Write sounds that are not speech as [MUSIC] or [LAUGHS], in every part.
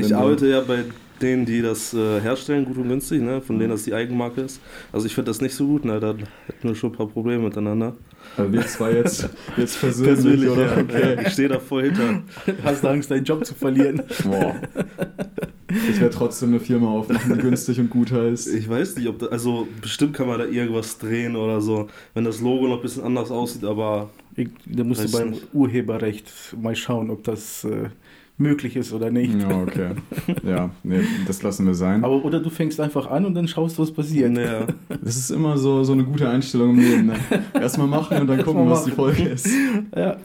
Nee, ich arbeite ja bei denen, die das äh, herstellen, gut und günstig, ne? von denen das die Eigenmarke ist. Also ich finde das nicht so gut, ne? da hätten wir schon ein paar Probleme miteinander. Aber wir zwei jetzt, [LAUGHS] jetzt persönlich, persönlich oder? Ja, okay. Ich stehe da voll hinter. Hast du Angst, deinen Job zu verlieren? Boah. Ich werde trotzdem eine Firma aufmachen, die günstig und gut heißt. Ich weiß nicht, ob da, also bestimmt kann man da irgendwas drehen oder so, wenn das Logo noch ein bisschen anders aussieht, aber. Ich, da musst du beim nicht. Urheberrecht mal schauen, ob das äh, möglich ist oder nicht. Ja, okay. Ja, nee, das lassen wir sein. Aber oder du fängst einfach an und dann schaust, was passiert. Ja. Das ist immer so, so eine gute Einstellung im Leben. Ne? [LAUGHS] Erstmal machen und dann gucken, was die Folge ist. [LAUGHS] Ja.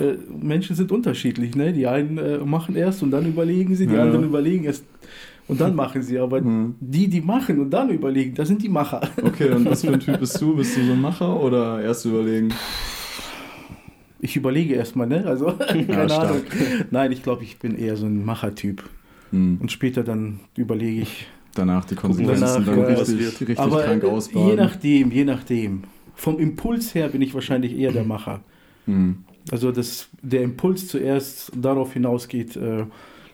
Äh, Menschen sind unterschiedlich, ne? Die einen äh, machen erst und dann überlegen sie, die ja. anderen überlegen erst und dann machen sie. Aber mhm. die, die machen und dann überlegen, das sind die Macher. Okay, und was für ein Typ [LAUGHS] bist du? Bist du so ein Macher oder erst überlegen? Ich überlege erstmal, ne? Also, [LAUGHS] keine ja, Ahnung. Nein, ich glaube, ich bin eher so ein Machertyp. Mhm. Und später dann überlege ich. Danach die Konsequenzen danach, dann richtig, richtig aber krank ausbauen. Je nachdem, je nachdem. Vom Impuls her bin ich wahrscheinlich eher der Macher. Mhm. Also, dass der Impuls zuerst darauf hinausgeht, äh,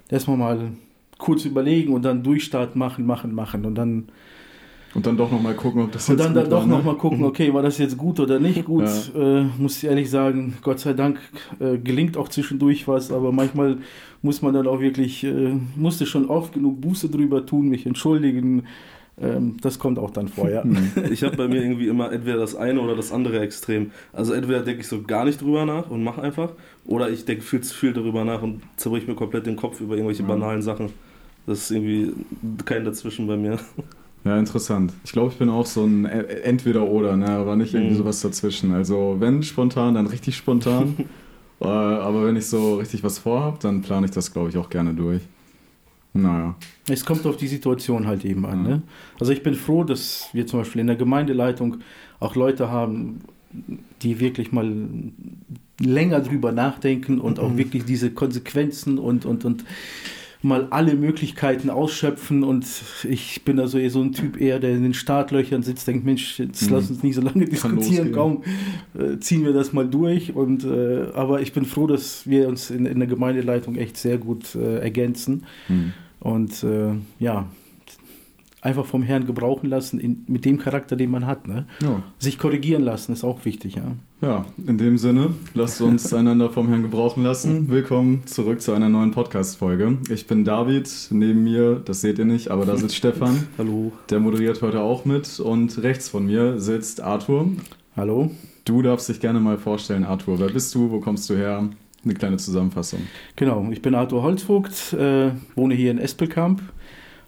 erstmal mal kurz überlegen und dann Durchstart machen, machen, machen und dann und dann doch nochmal gucken, ob das und jetzt Und dann, dann doch ne? nochmal gucken, [LAUGHS] okay, war das jetzt gut oder nicht gut. Ja. Äh, muss ich ehrlich sagen, Gott sei Dank äh, gelingt auch zwischendurch was, aber manchmal muss man dann auch wirklich, äh, musste schon oft genug Buße drüber tun, mich entschuldigen. Ähm, das kommt auch dann vor, ja. Mhm. [LAUGHS] Ich habe bei mir irgendwie immer entweder das eine oder das andere Extrem. Also entweder denke ich so gar nicht drüber nach und mache einfach, oder ich denke viel zu viel darüber nach und zerbrich mir komplett den Kopf über irgendwelche ja. banalen Sachen. Das ist irgendwie kein Dazwischen bei mir. Ja, interessant. Ich glaube, ich bin auch so ein e-, Entweder-Oder, ne? aber nicht irgendwie mhm. sowas dazwischen. Also, wenn spontan, dann richtig spontan. [LAUGHS] Äh, aber wenn ich so richtig was vorhabe, dann plane ich das, glaube ich, auch gerne durch. Naja. Es kommt auf die Situation halt eben an. Ja. Ne? Also, ich bin froh, dass wir zum Beispiel in der Gemeindeleitung auch Leute haben, die wirklich mal länger drüber nachdenken und auch mhm. wirklich diese Konsequenzen und, und, und mal alle Möglichkeiten ausschöpfen und ich bin also eher so ein Typ eher, der in den Startlöchern sitzt, denkt, Mensch, jetzt mhm. lass uns nicht so lange diskutieren, kaum äh, ziehen wir das mal durch und äh, aber ich bin froh, dass wir uns in, in der Gemeindeleitung echt sehr gut äh, ergänzen mhm. und äh, ja, einfach vom Herrn gebrauchen lassen, in, mit dem Charakter, den man hat. Ne? Ja. Sich korrigieren lassen ist auch wichtig. Ja, ja in dem Sinne, lasst uns [LAUGHS] einander vom Herrn gebrauchen lassen. Willkommen zurück zu einer neuen Podcast-Folge. Ich bin David, neben mir, das seht ihr nicht, aber da sitzt [LAUGHS] Stefan. Hallo. Der moderiert heute auch mit und rechts von mir sitzt Arthur. Hallo. Du darfst dich gerne mal vorstellen, Arthur. Wer bist du? Wo kommst du her? Eine kleine Zusammenfassung. Genau, ich bin Arthur Holzvogt, äh, wohne hier in Espelkamp,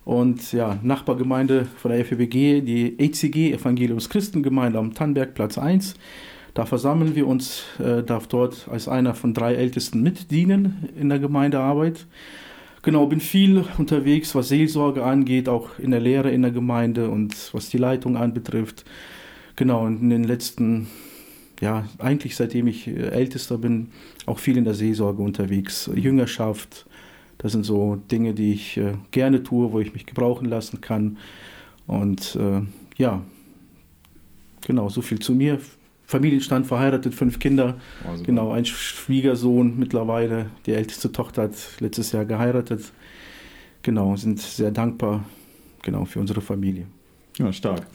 und ja, Nachbargemeinde von der FEBG, die ECG, Evangeliums Christengemeinde am Tannberg, Platz 1. Da versammeln wir uns, äh, darf dort als einer von drei Ältesten mitdienen in der Gemeindearbeit. Genau, bin viel unterwegs, was Seelsorge angeht, auch in der Lehre in der Gemeinde und was die Leitung anbetrifft. Genau, und in den letzten, ja, eigentlich seitdem ich äh, Ältester bin, auch viel in der Seelsorge unterwegs. Jüngerschaft, das sind so Dinge, die ich äh, gerne tue, wo ich mich gebrauchen lassen kann. Und äh, ja, genau, so viel zu mir. Familienstand verheiratet, fünf Kinder. Also genau, ein Schwiegersohn mittlerweile. Die älteste Tochter hat letztes Jahr geheiratet. Genau, sind sehr dankbar genau, für unsere Familie. Ja, stark.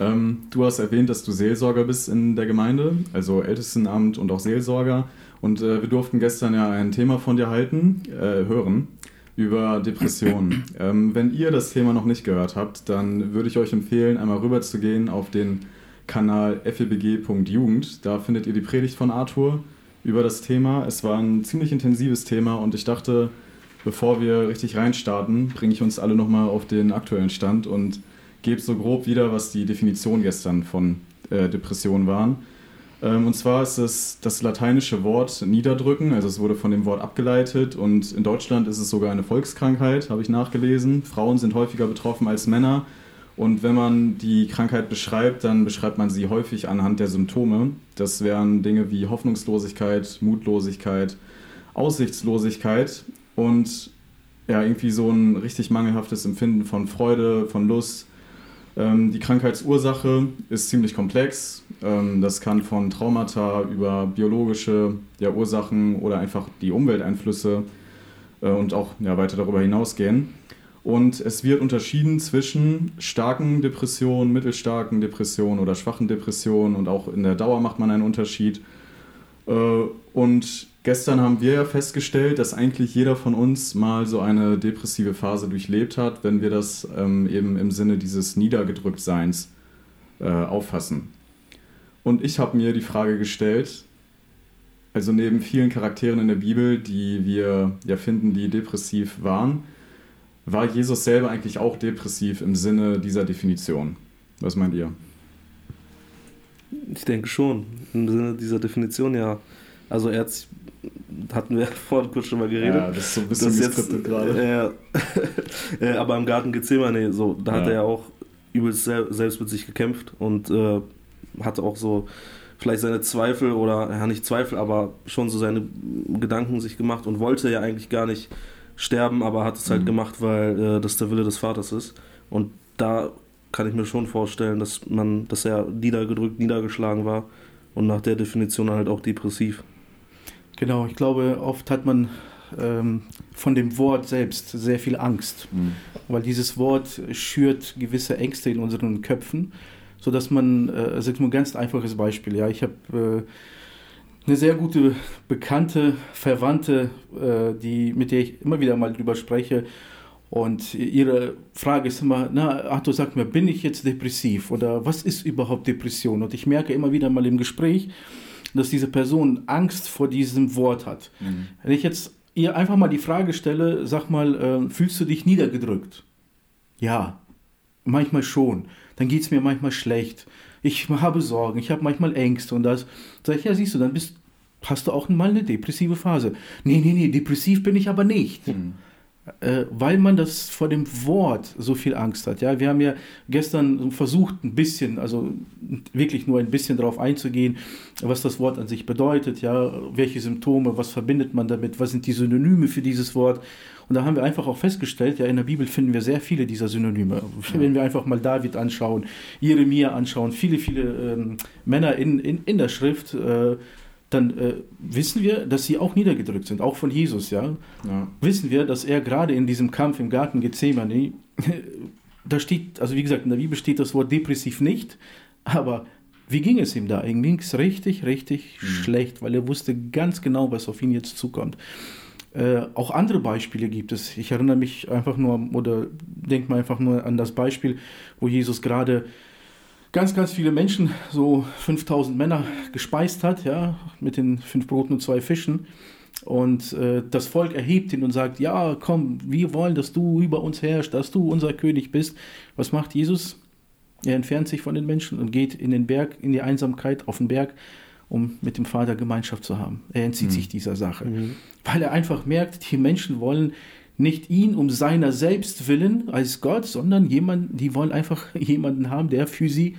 Ähm, du hast erwähnt, dass du Seelsorger bist in der Gemeinde, also Ältestenamt und auch Seelsorger. Und äh, wir durften gestern ja ein Thema von dir halten, äh, hören über Depressionen. [CLEARS THROAT] ähm, wenn ihr das Thema noch nicht gehört habt, dann würde ich euch empfehlen, einmal rüber zu gehen auf den Kanal febg.jugend. Da findet ihr die Predigt von Arthur über das Thema. Es war ein ziemlich intensives Thema und ich dachte, bevor wir richtig reinstarten, bringe ich uns alle nochmal auf den aktuellen Stand und gebe so grob wieder, was die Definition gestern von äh, Depression waren. Ähm, und zwar ist es das lateinische Wort niederdrücken, also es wurde von dem Wort abgeleitet und in Deutschland ist es sogar eine Volkskrankheit, habe ich nachgelesen. Frauen sind häufiger betroffen als Männer und wenn man die Krankheit beschreibt, dann beschreibt man sie häufig anhand der Symptome. Das wären Dinge wie Hoffnungslosigkeit, Mutlosigkeit, Aussichtslosigkeit und ja, irgendwie so ein richtig mangelhaftes Empfinden von Freude, von Lust, ähm, die Krankheitsursache ist ziemlich komplex. Ähm, das kann von Traumata über biologische ja, Ursachen oder einfach die Umwelteinflüsse äh, und auch ja, weiter darüber hinausgehen. Und es wird unterschieden zwischen starken Depressionen, mittelstarken Depressionen oder schwachen Depressionen und auch in der Dauer macht man einen Unterschied. Äh, und gestern haben wir ja festgestellt, dass eigentlich jeder von uns mal so eine depressive Phase durchlebt hat, wenn wir das ähm, eben im Sinne dieses Niedergedrücktseins äh, auffassen. Und ich habe mir die Frage gestellt, also neben vielen Charakteren in der Bibel, die wir ja finden, die depressiv waren, war Jesus selber eigentlich auch depressiv im Sinne dieser Definition? Was meint ihr? Ich denke schon, im Sinne dieser Definition ja. Also er hat hatten wir [LAUGHS] vorhin kurz schon mal geredet. Ja, das ist so ein bisschen geskriptet gerade. Äh, [LAUGHS] aber im Garten Gethsemane, so, da ja. hat er ja auch übelst selbst mit sich gekämpft und äh, hatte auch so vielleicht seine Zweifel oder, ja nicht Zweifel, aber schon so seine Gedanken sich gemacht und wollte ja eigentlich gar nicht sterben, aber hat es halt mhm. gemacht, weil äh, das der Wille des Vaters ist. Und da kann ich mir schon vorstellen, dass man, dass er niedergedrückt, niedergeschlagen war und nach der Definition halt auch depressiv. Genau, ich glaube, oft hat man ähm, von dem Wort selbst sehr viel Angst, mhm. weil dieses Wort schürt gewisse Ängste in unseren Köpfen, sodass man, äh, sag mal ein ganz einfaches Beispiel, ja, ich habe äh, eine sehr gute Bekannte, Verwandte, äh, die, mit der ich immer wieder mal drüber spreche und ihre Frage ist immer, na, Arthur, sag mir, bin ich jetzt depressiv oder was ist überhaupt Depression? Und ich merke immer wieder mal im Gespräch, dass diese Person Angst vor diesem Wort hat. Mhm. Wenn ich jetzt ihr einfach mal die Frage stelle, sag mal, äh, fühlst du dich niedergedrückt? Ja, manchmal schon. Dann geht es mir manchmal schlecht. Ich habe Sorgen, ich habe manchmal Ängste und das. Sag ich, ja, siehst du, dann bist, hast du auch mal eine depressive Phase. Nee, nee, nee, depressiv bin ich aber nicht. Mhm äh, weil man das vor dem Wort so viel Angst hat. Ja, wir haben ja gestern versucht, ein bisschen, also wirklich nur ein bisschen darauf einzugehen, was das Wort an sich bedeutet, ja, welche Symptome, was verbindet man damit, was sind die Synonyme für dieses Wort. Und da haben wir einfach auch festgestellt, ja, in der Bibel finden wir sehr viele dieser Synonyme. Wenn wir einfach mal David anschauen, Jeremia anschauen, viele, viele ähm, Männer in, in, in der Schrift, äh, dann äh, wissen wir, dass sie auch niedergedrückt sind, auch von Jesus, ja. ja. Wissen wir, dass er gerade in diesem Kampf im Garten Gethsemane, [LAUGHS] da steht, also wie gesagt, in der Bibel steht das Wort depressiv nicht, aber wie ging es ihm da? Ihm ging es richtig, richtig mhm. schlecht, weil er wusste ganz genau, was auf ihn jetzt zukommt. Äh, auch andere Beispiele gibt es. Ich erinnere mich einfach nur, oder denke mal einfach nur an das Beispiel, wo Jesus gerade ganz, ganz viele Menschen, so 5000 Männer gespeist hat, ja, mit den fünf Broten und zwei Fischen. Und äh, das Volk erhebt ihn und sagt, ja, komm, wir wollen, dass du über uns herrschst, dass du unser König bist. Was macht Jesus? Er entfernt sich von den Menschen und geht in den Berg, in die Einsamkeit auf den Berg, um mit dem Vater Gemeinschaft zu haben. Er entzieht mhm. sich dieser Sache, mhm. weil er einfach merkt, die Menschen wollen nicht ihn um seiner selbst willen als Gott, sondern jemand, die wollen einfach [LAUGHS] jemanden haben, der für sie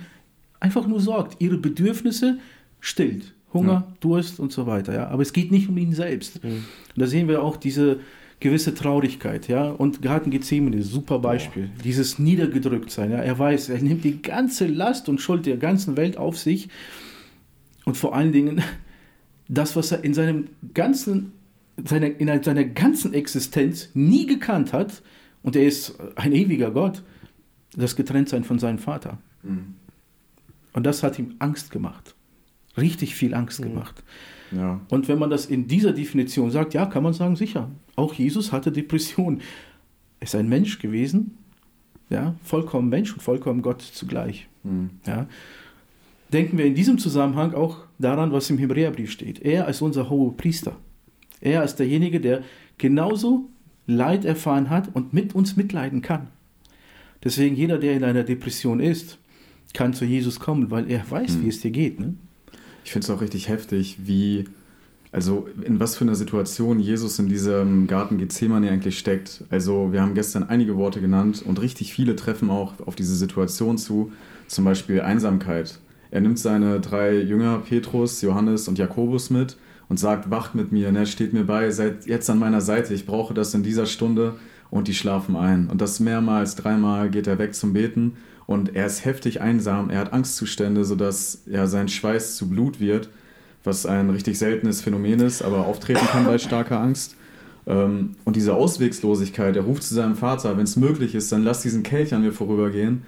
einfach nur sorgt, ihre Bedürfnisse stillt. Hunger, ja. Durst und so weiter. Ja? Aber es geht nicht um ihn selbst. Mhm. Und da sehen wir auch diese gewisse Traurigkeit. Ja? Und Garten Gethsemane, super Beispiel. Oh. Dieses Niedergedrücktsein. Ja? Er weiß, er nimmt die ganze Last und Schuld der ganzen Welt auf sich. Und vor allen Dingen das, was er in seinem ganzen seine, in seiner ganzen Existenz nie gekannt hat, und er ist ein ewiger Gott, das Getrenntsein von seinem Vater. Mhm. Und das hat ihm Angst gemacht. Richtig viel Angst mhm. gemacht. Ja. Und wenn man das in dieser Definition sagt, ja, kann man sagen, sicher. Auch Jesus hatte Depression. Er ist ein Mensch gewesen, ja, vollkommen Mensch und vollkommen Gott zugleich. Mhm. Ja. Denken wir in diesem Zusammenhang auch daran, was im Hebräerbrief steht. Er als unser hoher Priester. Er ist derjenige, der genauso Leid erfahren hat und mit uns mitleiden kann. Deswegen jeder, der in einer Depression ist, kann zu Jesus kommen, weil er weiß, mhm. wie es dir geht. Ne? Ich finde es auch richtig heftig, wie, also in was für einer Situation Jesus in diesem Garten Gethsemane eigentlich steckt. Also wir haben gestern einige Worte genannt und richtig viele treffen auch auf diese Situation zu. Zum Beispiel Einsamkeit. Er nimmt seine drei Jünger, Petrus, Johannes und Jakobus mit und sagt, wacht mit mir, ne, steht mir bei, seid jetzt an meiner Seite, ich brauche das in dieser Stunde und die schlafen ein. Und das mehrmals, dreimal geht er weg zum Beten und er ist heftig einsam, er hat Angstzustände, sodass ja, sein Schweiß zu Blut wird, was ein richtig seltenes Phänomen ist, aber auftreten kann bei starker Angst. Ähm, und diese Auswegslosigkeit, er ruft zu seinem Vater, wenn es möglich ist, dann lass diesen Kelch an mir vorübergehen,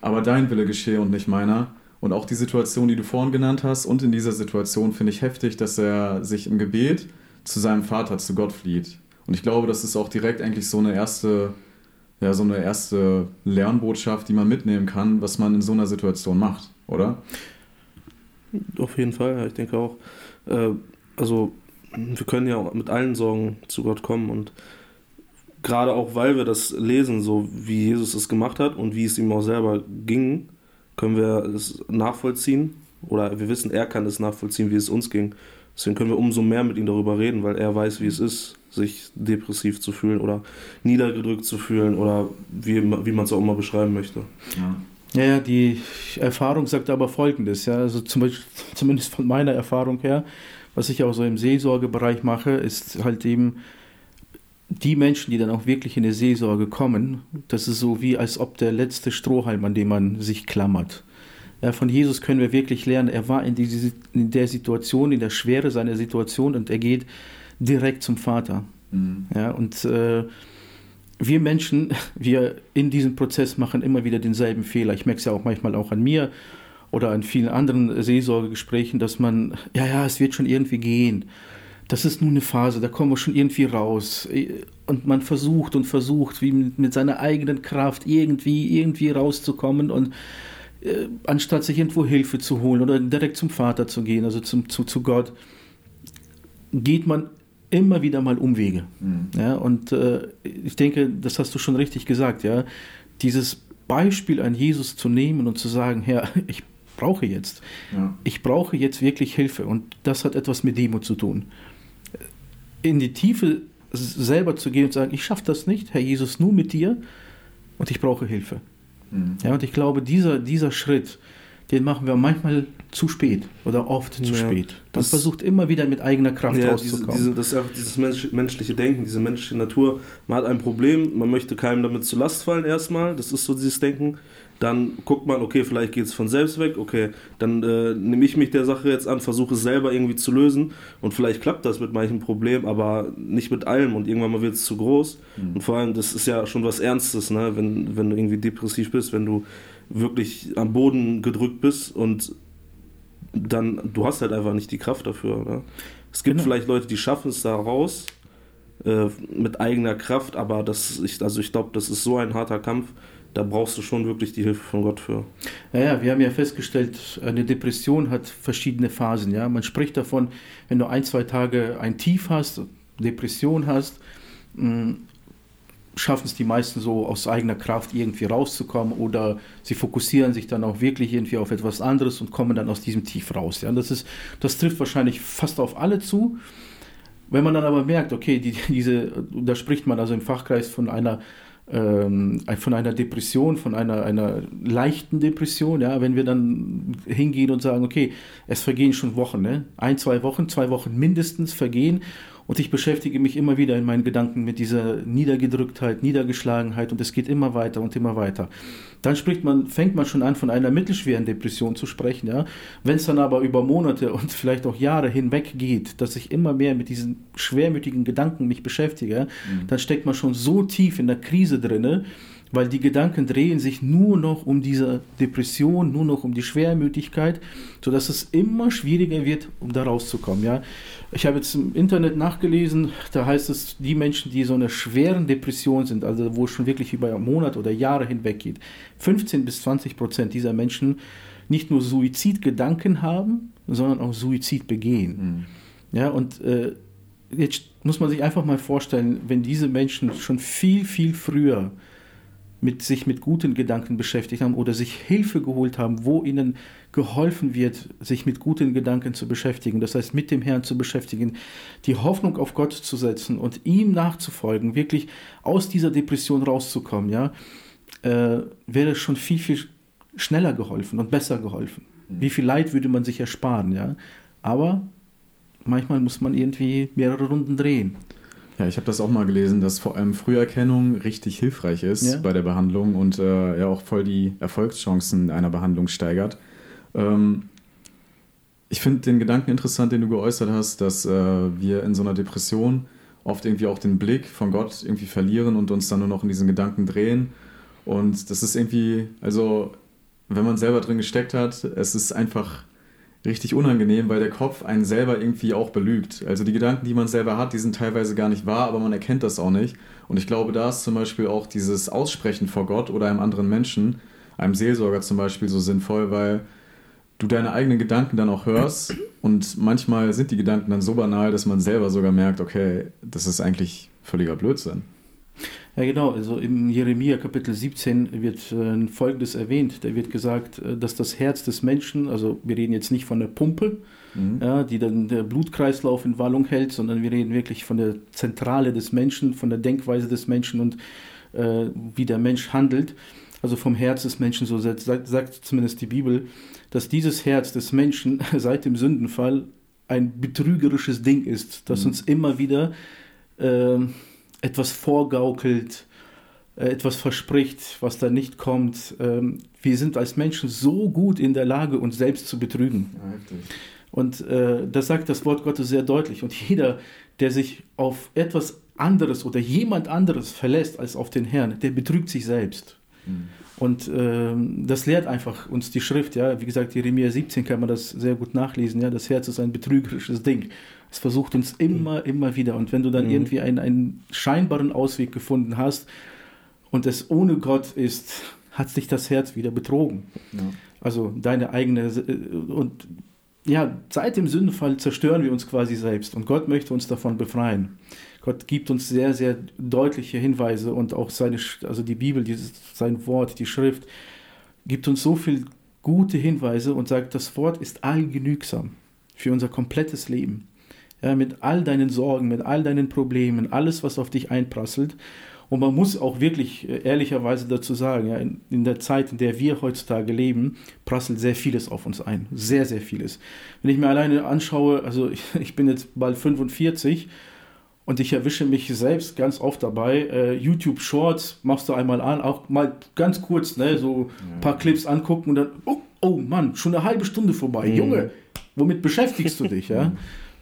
aber dein Wille geschehe und nicht meiner. Und auch die Situation, die du vorhin genannt hast, und in dieser Situation finde ich heftig, dass er sich im Gebet zu seinem Vater, zu Gott flieht. Und ich glaube, das ist auch direkt eigentlich so eine erste, ja, so eine erste Lernbotschaft, die man mitnehmen kann, was man in so einer Situation macht, oder? Auf jeden Fall, ich denke auch. Äh, also, wir können ja auch mit allen Sorgen zu Gott kommen und gerade auch, weil wir das lesen, so wie Jesus es gemacht hat und wie es ihm auch selber ging, können wir es nachvollziehen oder wir wissen, er kann es nachvollziehen, wie es uns ging. Deswegen können wir umso mehr mit ihm darüber reden, weil er weiß, wie es ist, sich depressiv zu fühlen oder niedergedrückt zu fühlen oder wie, wie man es auch immer beschreiben möchte. Ja. Ja, die Erfahrung sagt aber Folgendes, ja, also zum Beispiel, zumindest von meiner Erfahrung her, was ich auch so im Seelsorgebereich mache, ist halt eben die Menschen, die dann auch wirklich in die Seelsorge kommen, das ist so wie als ob der letzte Strohhalm, an dem man sich klammert. Ja, von Jesus können wir wirklich lernen, er war in, diese, in der Situation, in der Schwere seiner Situation und er geht direkt zum Vater. Mhm. Ja, und äh, wir Menschen, [LAUGHS] wir in diesem Prozess machen immer wieder denselben Fehler. Ich merke es ja auch manchmal auch an mir oder an vielen anderen Seelsorgegesprächen, dass man, ja, ja, es wird schon irgendwie gehen. Das ist nur eine Phase, da kommen wir schon irgendwie raus. Und man versucht und versucht, wie mit seiner eigenen Kraft irgendwie, irgendwie rauszukommen und äh, anstatt sich irgendwo Hilfe zu holen oder direkt zum Vater zu gehen, also zum, zu, zu Gott, geht man immer wieder mal Umwege. Mhm. Ja, und äh, ich denke, das hast du schon richtig gesagt, ja. Dieses Beispiel an Jesus zu nehmen und zu sagen, Herr, [LAUGHS] ich brauche jetzt. Ja. Ich brauche jetzt wirklich Hilfe. Und das hat etwas mit Demo zu tun. In die Tiefe selber zu gehen und zu sagen, ich schaffe das nicht, Herr Jesus, nur mit dir und ich brauche Hilfe. Mhm. Ja, und ich glaube, dieser, dieser Schritt, den machen wir manchmal zu spät oder oft zu ja, spät. Man versucht immer wieder mit eigener Kraft ja, rauszukommen. Diese, diese, das ist auch dieses menschliche Denken, diese menschliche Natur. Man hat ein Problem, man möchte keinem damit zu Last fallen erstmal. Das ist so dieses Denken. Dann guckt man, okay, vielleicht geht es von selbst weg, okay, dann äh, nehme ich mich der Sache jetzt an, versuche es selber irgendwie zu lösen und vielleicht klappt das mit manchen Problemen, aber nicht mit allem und irgendwann mal wird es zu groß. Mhm. Und vor allem, das ist ja schon was Ernstes, ne? wenn, wenn du irgendwie depressiv bist, wenn du wirklich am Boden gedrückt bist und dann, du hast halt einfach nicht die Kraft dafür. Ne? Es gibt genau. vielleicht Leute, die schaffen es da raus äh, mit eigener Kraft, aber das, ich, also ich glaube, das ist so ein harter Kampf, da brauchst du schon wirklich die Hilfe von Gott für. Ja, ja, wir haben ja festgestellt, eine Depression hat verschiedene Phasen. Ja? Man spricht davon, wenn du ein, zwei Tage ein Tief hast, Depression hast, mm, schaffen es die meisten so aus eigener Kraft irgendwie rauszukommen oder sie fokussieren sich dann auch wirklich irgendwie auf etwas anderes und kommen dann aus diesem Tief raus. Ja, das, ist, das trifft wahrscheinlich fast auf alle zu. Wenn man dann aber merkt, okay, die, diese, da spricht man also im Fachkreis von einer ähm, von einer Depression, von einer, einer leichten Depression, ja, wenn wir dann hingehen und sagen, okay, es vergehen schon Wochen, ne? ein, zwei Wochen, zwei Wochen mindestens vergehen und ich beschäftige mich immer wieder in meinen Gedanken mit dieser Niedergedrücktheit, Niedergeschlagenheit und es geht immer weiter und immer weiter. Dann spricht man, fängt man schon an, von einer mittelschweren Depression zu sprechen. Ja? Wenn es dann aber über Monate und vielleicht auch Jahre hinweg geht, dass ich immer mehr mit diesen schwermütigen Gedanken mich beschäftige, mhm. dann steckt man schon so tief in der Krise drinne, weil die Gedanken drehen sich nur noch um diese Depression, nur noch um die Schwermütigkeit, sodass es immer schwieriger wird, um da rauszukommen. Ja? Ich habe jetzt im Internet nachgelesen, da heißt es, die Menschen, die so eine schweren Depression sind, also wo es schon wirklich über Monate oder Jahre hinweg geht, 15 bis 20 Prozent dieser Menschen nicht nur Suizidgedanken haben, sondern auch Suizid begehen. Mhm. Ja, und äh, jetzt muss man sich einfach mal vorstellen, wenn diese Menschen schon viel, viel früher mit sich mit guten Gedanken beschäftigt haben oder sich Hilfe geholt haben, wo ihnen geholfen wird, sich mit guten Gedanken zu beschäftigen, das heißt mit dem Herrn zu beschäftigen, die Hoffnung auf Gott zu setzen und ihm nachzufolgen, wirklich aus dieser Depression rauszukommen, ja, äh, wäre schon viel, viel schneller geholfen und besser geholfen. Mhm. Wie viel Leid würde man sich ersparen, ja. Aber manchmal muss man irgendwie mehrere Runden drehen. Ja, ich habe das auch mal gelesen, dass vor allem Früherkennung richtig hilfreich ist ja. bei der Behandlung und äh, ja auch voll die Erfolgschancen einer Behandlung steigert. Ähm, ich finde den Gedanken interessant, den du geäußert hast, dass äh, wir in so einer Depression oft irgendwie auch den Blick von Gott irgendwie verlieren und uns dann nur noch in diesen Gedanken drehen. Und das ist irgendwie, also wenn man selber drin gesteckt hat, es ist einfach richtig unangenehm, weil der Kopf einen selber irgendwie auch belügt. Also die Gedanken, die man selber hat, die sind teilweise gar nicht wahr, aber man erkennt das auch nicht. Und ich glaube, da ist zum Beispiel auch dieses Aussprechen vor Gott oder einem anderen Menschen, einem Seelsorger zum Beispiel, so sinnvoll, weil du deine eigenen Gedanken dann auch hörst und manchmal sind die Gedanken dann so banal, dass man selber sogar merkt, okay, das ist eigentlich völliger Blödsinn. Ja, genau. Also im Jeremia Kapitel 17 wird äh, Folgendes erwähnt. Da wird gesagt, äh, dass das Herz des Menschen, also wir reden jetzt nicht von der Pumpe, mhm. ja, die dann der Blutkreislauf in Wallung hält, sondern wir reden wirklich von der Zentrale des Menschen, von der Denkweise des Menschen und äh, wie der Mensch handelt. Also vom Herz des Menschen, so sagt, sagt zumindest die Bibel, dass dieses Herz des Menschen [LAUGHS] seit dem Sündenfall ein betrügerisches Ding ist, das mhm. uns immer wieder äh, etwas vorgaukelt, äh, etwas verspricht, was da nicht kommt. Ähm, wir sind als Menschen so gut in der Lage, uns selbst zu betrügen. Ja, und äh, das sagt das Wort Gottes sehr deutlich. Und jeder, der sich auf etwas anderes oder jemand anderes verlässt als auf den Herrn, der betrügt sich selbst. Mhm. Und ähm, das lehrt einfach uns die Schrift. Ja, wie gesagt, Jeremia 17 kann man das sehr gut nachlesen. Ja, das Herz ist ein betrügerisches Ding. Es versucht uns immer, immer wieder. Und wenn du dann mhm. irgendwie einen, einen scheinbaren Ausweg gefunden hast und es ohne Gott ist, hat sich das Herz wieder betrogen. Ja. Also deine eigene. Äh, und ja, seit dem Sündenfall zerstören wir uns quasi selbst. Und Gott möchte uns davon befreien. Gott gibt uns sehr, sehr deutliche Hinweise und auch seine, also die Bibel, dieses, sein Wort, die Schrift, gibt uns so viele gute Hinweise und sagt, das Wort ist allgenügsam für unser komplettes Leben ja, mit all deinen Sorgen, mit all deinen Problemen, alles, was auf dich einprasselt. Und man muss auch wirklich äh, ehrlicherweise dazu sagen, ja, in, in, der Zeit, in der wir heutzutage leben, prasselt sehr vieles auf uns ein. Sehr, sehr vieles. Wenn ich mir alleine anschaue, also ich, [LAUGHS] ich bin jetzt bald 45 und ich erwische mich selbst ganz oft dabei. Äh, YouTube Shorts machst du einmal an, auch mal ganz kurz, ne, so ein paar Clips angucken und dann, oh, oh Mann, schon eine halbe Stunde vorbei. Mhm. Junge, womit beschäftigst du [LAUGHS] dich? Ja?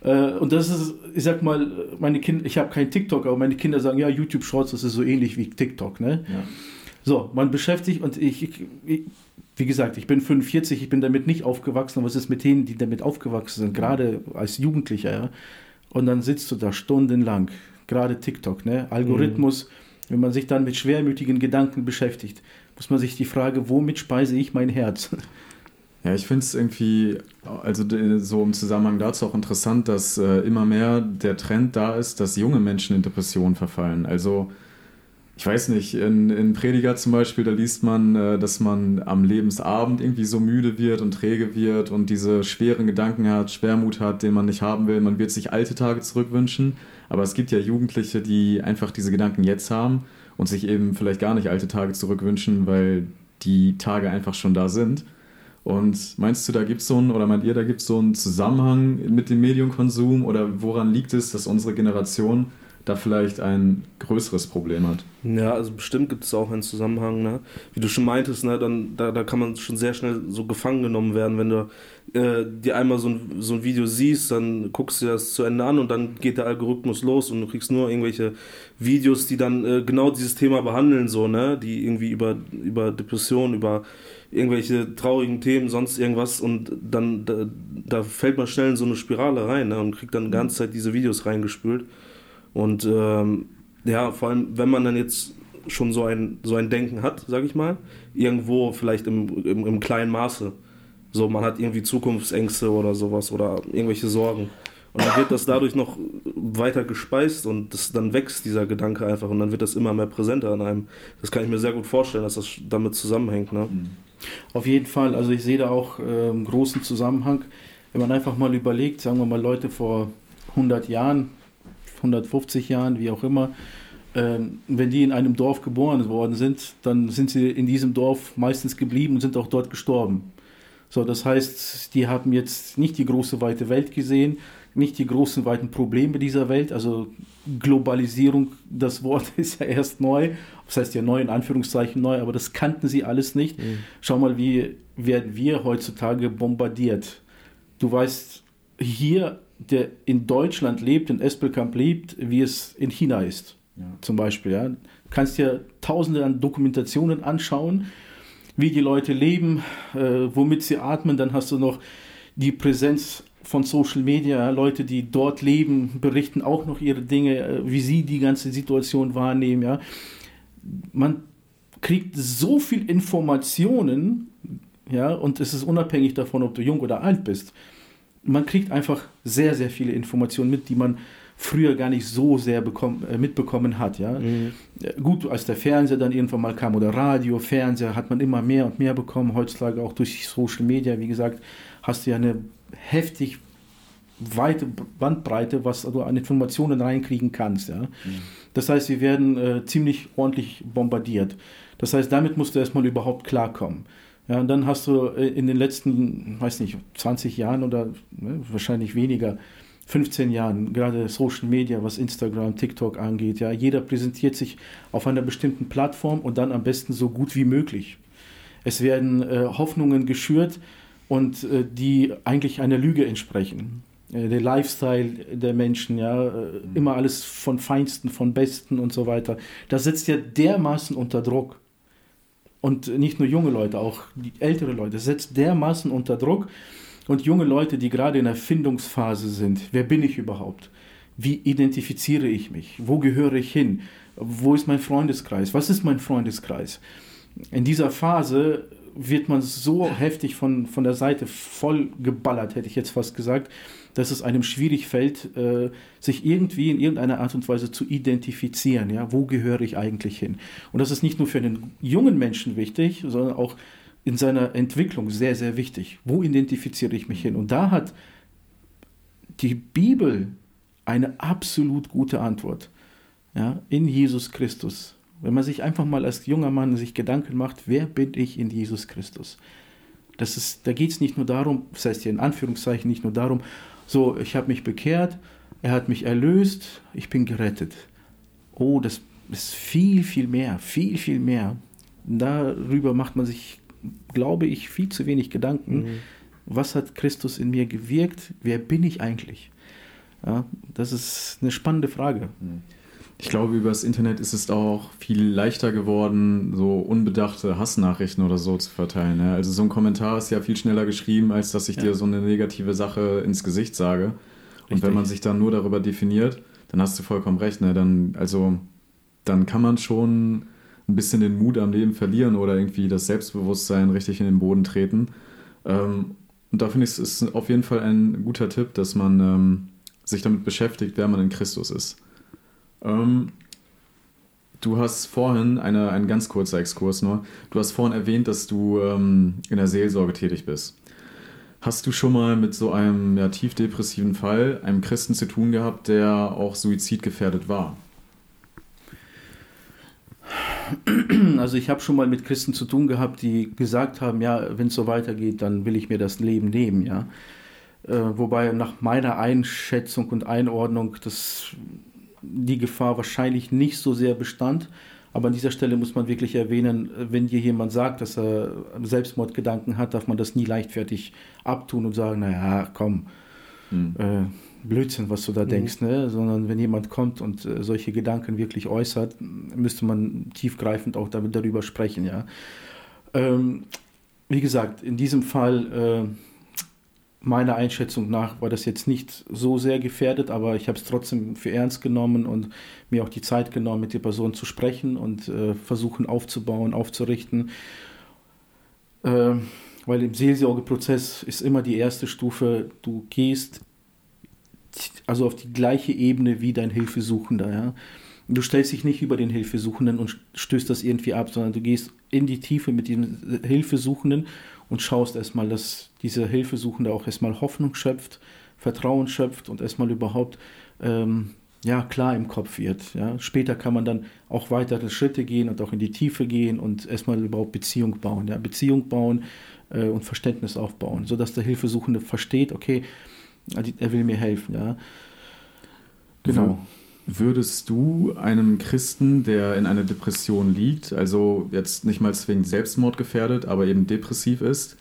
Äh, und das ist, ich sag mal, meine Kinder, ich habe kein TikTok, aber meine Kinder sagen, ja, YouTube Shorts, das ist so ähnlich wie TikTok, ne? Ja. So, man beschäftigt und ich, ich, ich, wie gesagt, ich bin 45, ich bin damit nicht aufgewachsen, aber was ist mit denen, die damit aufgewachsen sind, gerade als Jugendlicher, ja? Und dann sitzt du da stundenlang, gerade TikTok, ne? Algorithmus, mhm. wenn man sich dann mit schwermütigen Gedanken beschäftigt, muss man sich die Frage, womit speise ich mein Herz? Ja, ich finde es irgendwie, also so im Zusammenhang dazu auch interessant, dass äh, immer mehr der Trend da ist, dass junge Menschen in Depressionen verfallen. Also ich weiß nicht, in, in Prediger zum Beispiel, da liest man, äh, dass man am Lebensabend irgendwie so müde wird und träge wird und diese schweren Gedanken hat, Schwermut hat, den man nicht haben will. Man wird sich alte Tage zurückwünschen, aber es gibt ja Jugendliche, die einfach diese Gedanken jetzt haben und sich eben vielleicht gar nicht alte Tage zurückwünschen, weil die Tage einfach schon da sind. Und meinst du, da gibt es so einen, oder meint ihr, da gibt es so einen Zusammenhang mit dem Medienkonsum oder woran liegt es, dass unsere Generation da vielleicht ein größeres Problem hat? Ja, also bestimmt gibt es auch einen Zusammenhang, ne? Wie du schon meintest, ne, dann, da, da kann man schon sehr schnell so gefangen genommen werden, wenn du äh, dir einmal so ein, so ein Video siehst, dann guckst du das zu Ende an und dann geht der Algorithmus los und du kriegst nur irgendwelche Videos, die dann äh, genau dieses Thema behandeln, so, ne? Die irgendwie über, über Depressionen, über irgendwelche traurigen Themen, sonst irgendwas und dann da, da, fällt man schnell in so eine Spirale rein ne, und kriegt dann die ganze Zeit diese Videos reingespült. Und ähm, ja, vor allem, wenn man dann jetzt schon so ein, so ein Denken hat, sag ich mal, irgendwo vielleicht im, im, im kleinen Maße. So, man hat irgendwie Zukunftsängste oder sowas oder irgendwelche Sorgen. Und dann wird das dadurch noch weiter gespeist und das, dann wächst dieser Gedanke einfach und dann wird das immer mehr präsenter an einem. Das kann ich mir sehr gut vorstellen, dass das damit zusammenhängt. Ne? Mhm. Auf jeden Fall, also ich sehe da auch äh, einen großen Zusammenhang. Wenn man einfach mal überlegt, sagen wir mal Leute vor 100 Jahren, 150 Jahren, wie auch immer, äh, wenn die in einem Dorf geboren worden sind, dann sind sie in diesem Dorf meistens geblieben und sind auch dort gestorben. So, das heißt, die haben jetzt nicht die große weite Welt gesehen, nicht die großen weiten Probleme dieser Welt. Also Globalisierung, das Wort [LAUGHS] ist ja erst neu. Das heißt ja neu in Anführungszeichen neu, aber das kannten sie alles nicht. Mhm. Schau mal, wie werden wir heutzutage bombardiert. Du weißt hier, der in Deutschland lebt, in Espelkamp lebt, wie es in China ist. Ja. Zum Beispiel. Ja. Du kannst dir tausende an Dokumentationen anschauen, wie die Leute leben, äh, womit sie atmen. Dann hast du noch die Präsenz von Social Media. Leute, die dort leben, berichten auch noch ihre Dinge, äh, wie sie die ganze Situation wahrnehmen. Ja. Man kriegt so viel Informationen, ja, und es ist unabhängig davon, ob du jung oder alt bist. Man kriegt einfach sehr, sehr viele Informationen mit, die man früher gar nicht so sehr bekommen, äh, mitbekommen hat. Ja? Mhm. Gut, als der Fernseher dann irgendwann mal kam oder Radio, Fernseher, hat man immer mehr und mehr bekommen. Heutzutage auch durch Social Media, wie gesagt, hast du ja eine heftig weite Bandbreite, was du an Informationen reinkriegen kannst. Ja? Mhm. Das heißt, wir werden äh, ziemlich ordentlich bombardiert. Das heißt, damit musst du erstmal überhaupt klarkommen. Ja, und dann hast du äh, in den letzten, weiß nicht, 20 Jahren oder ne, wahrscheinlich weniger, 15 Jahren, gerade Social Media, was Instagram, TikTok angeht, ja, jeder präsentiert sich auf einer bestimmten Plattform und dann am besten so gut wie möglich. Es werden äh, Hoffnungen geschürt und äh, die eigentlich einer Lüge entsprechen. Äh, der Lifestyle der Menschen, ja, äh, immer alles von Feinsten, von Besten und so weiter. Das setzt ja dermaßen unter Druck. Und nicht nur junge Leute, auch die ältere Leute, setzt dermaßen unter Druck und junge Leute, die gerade in der Findungsphase sind, wer bin ich überhaupt? Wie identifiziere ich mich? Wo gehöre ich hin? Wo ist mein Freundeskreis? Was ist mein Freundeskreis? In dieser Phase wird man so heftig von, von der Seite voll geballert, hätte ich jetzt fast gesagt, dass es einem schwierig fällt, äh, sich irgendwie in irgendeiner Art und Weise zu identifizieren. Ja? Wo gehöre ich eigentlich hin? Und das ist nicht nur für einen jungen Menschen wichtig, sondern auch in seiner Entwicklung sehr, sehr wichtig. Wo identifiziere ich mich hin? Und da hat die Bibel eine absolut gute Antwort. Ja, in Jesus Christus. Wenn man sich einfach mal als junger Mann sich Gedanken macht, wer bin ich in Jesus Christus? Das ist, da geht es nicht nur darum, das heißt hier in Anführungszeichen nicht nur darum, so, ich habe mich bekehrt, er hat mich erlöst, ich bin gerettet. Oh, das ist viel, viel mehr, viel, viel mehr. Darüber macht man sich glaube ich, viel zu wenig Gedanken. Mhm. Was hat Christus in mir gewirkt? Wer bin ich eigentlich? Ja, das ist eine spannende Frage. Mhm. Ich glaube, über das Internet ist es auch viel leichter geworden, so unbedachte Hassnachrichten oder so zu verteilen. Ne? Also so ein Kommentar ist ja viel schneller geschrieben, als dass ich ja. dir so eine negative Sache ins Gesicht sage. Richtig. Und wenn man sich dann nur darüber definiert, dann hast du vollkommen recht. Ne? Dann, also, dann kann man schon ein bisschen den Mut am Leben verlieren oder irgendwie das Selbstbewusstsein richtig in den Boden treten. Ähm, und da finde ich, es ist auf jeden Fall ein guter Tipp, dass man ähm, sich damit beschäftigt, wer man in Christus ist. Ähm, du hast vorhin, eine, ein ganz kurzer Exkurs nur, du hast vorhin erwähnt, dass du ähm, in der Seelsorge tätig bist. Hast du schon mal mit so einem ja, tief depressiven Fall, einem Christen zu tun gehabt, der auch suizidgefährdet war? [CLEARS THROAT] Also ich habe schon mal mit Christen zu tun gehabt, die gesagt haben, ja, wenn es so weitergeht, dann will ich mir das Leben nehmen, ja. Äh, wobei nach meiner Einschätzung und Einordnung das, die Gefahr wahrscheinlich nicht so sehr bestand. Aber an dieser Stelle muss man wirklich erwähnen, wenn dir jemand sagt, dass er Selbstmordgedanken hat, darf man das nie leichtfertig abtun und sagen, naja, komm, hm. äh, Blödsinn, was du da mhm. denkst, ne? sondern wenn jemand kommt und äh, solche Gedanken wirklich äußert, müsste man tiefgreifend auch damit, darüber sprechen. Ja? Ähm, wie gesagt, in diesem Fall, äh, meiner Einschätzung nach, war das jetzt nicht so sehr gefährdet, aber ich habe es trotzdem für ernst genommen und mir auch die Zeit genommen, mit der Person zu sprechen und äh, versuchen aufzubauen, aufzurichten. Äh, weil im Seelsorgeprozess ist immer die erste Stufe, du gehst also auf die gleiche Ebene wie dein Hilfesuchender. Ja? Du stellst dich nicht über den Hilfesuchenden und stößt das irgendwie ab, sondern du gehst in die Tiefe mit dem Hilfesuchenden und schaust erstmal, dass dieser Hilfesuchende auch erstmal Hoffnung schöpft, Vertrauen schöpft und erstmal überhaupt ähm, ja, klar im Kopf wird. Ja. Später kann man dann auch weitere Schritte gehen und auch in die Tiefe gehen und erstmal überhaupt Beziehung bauen. Ja. Beziehung bauen äh, und Verständnis aufbauen, sodass der Hilfesuchende versteht, okay, er will mir helfen, ja. Genau. Würdest du einem Christen, der in einer Depression liegt, also jetzt nicht mal zwingend Selbstmord gefährdet, aber eben depressiv ist,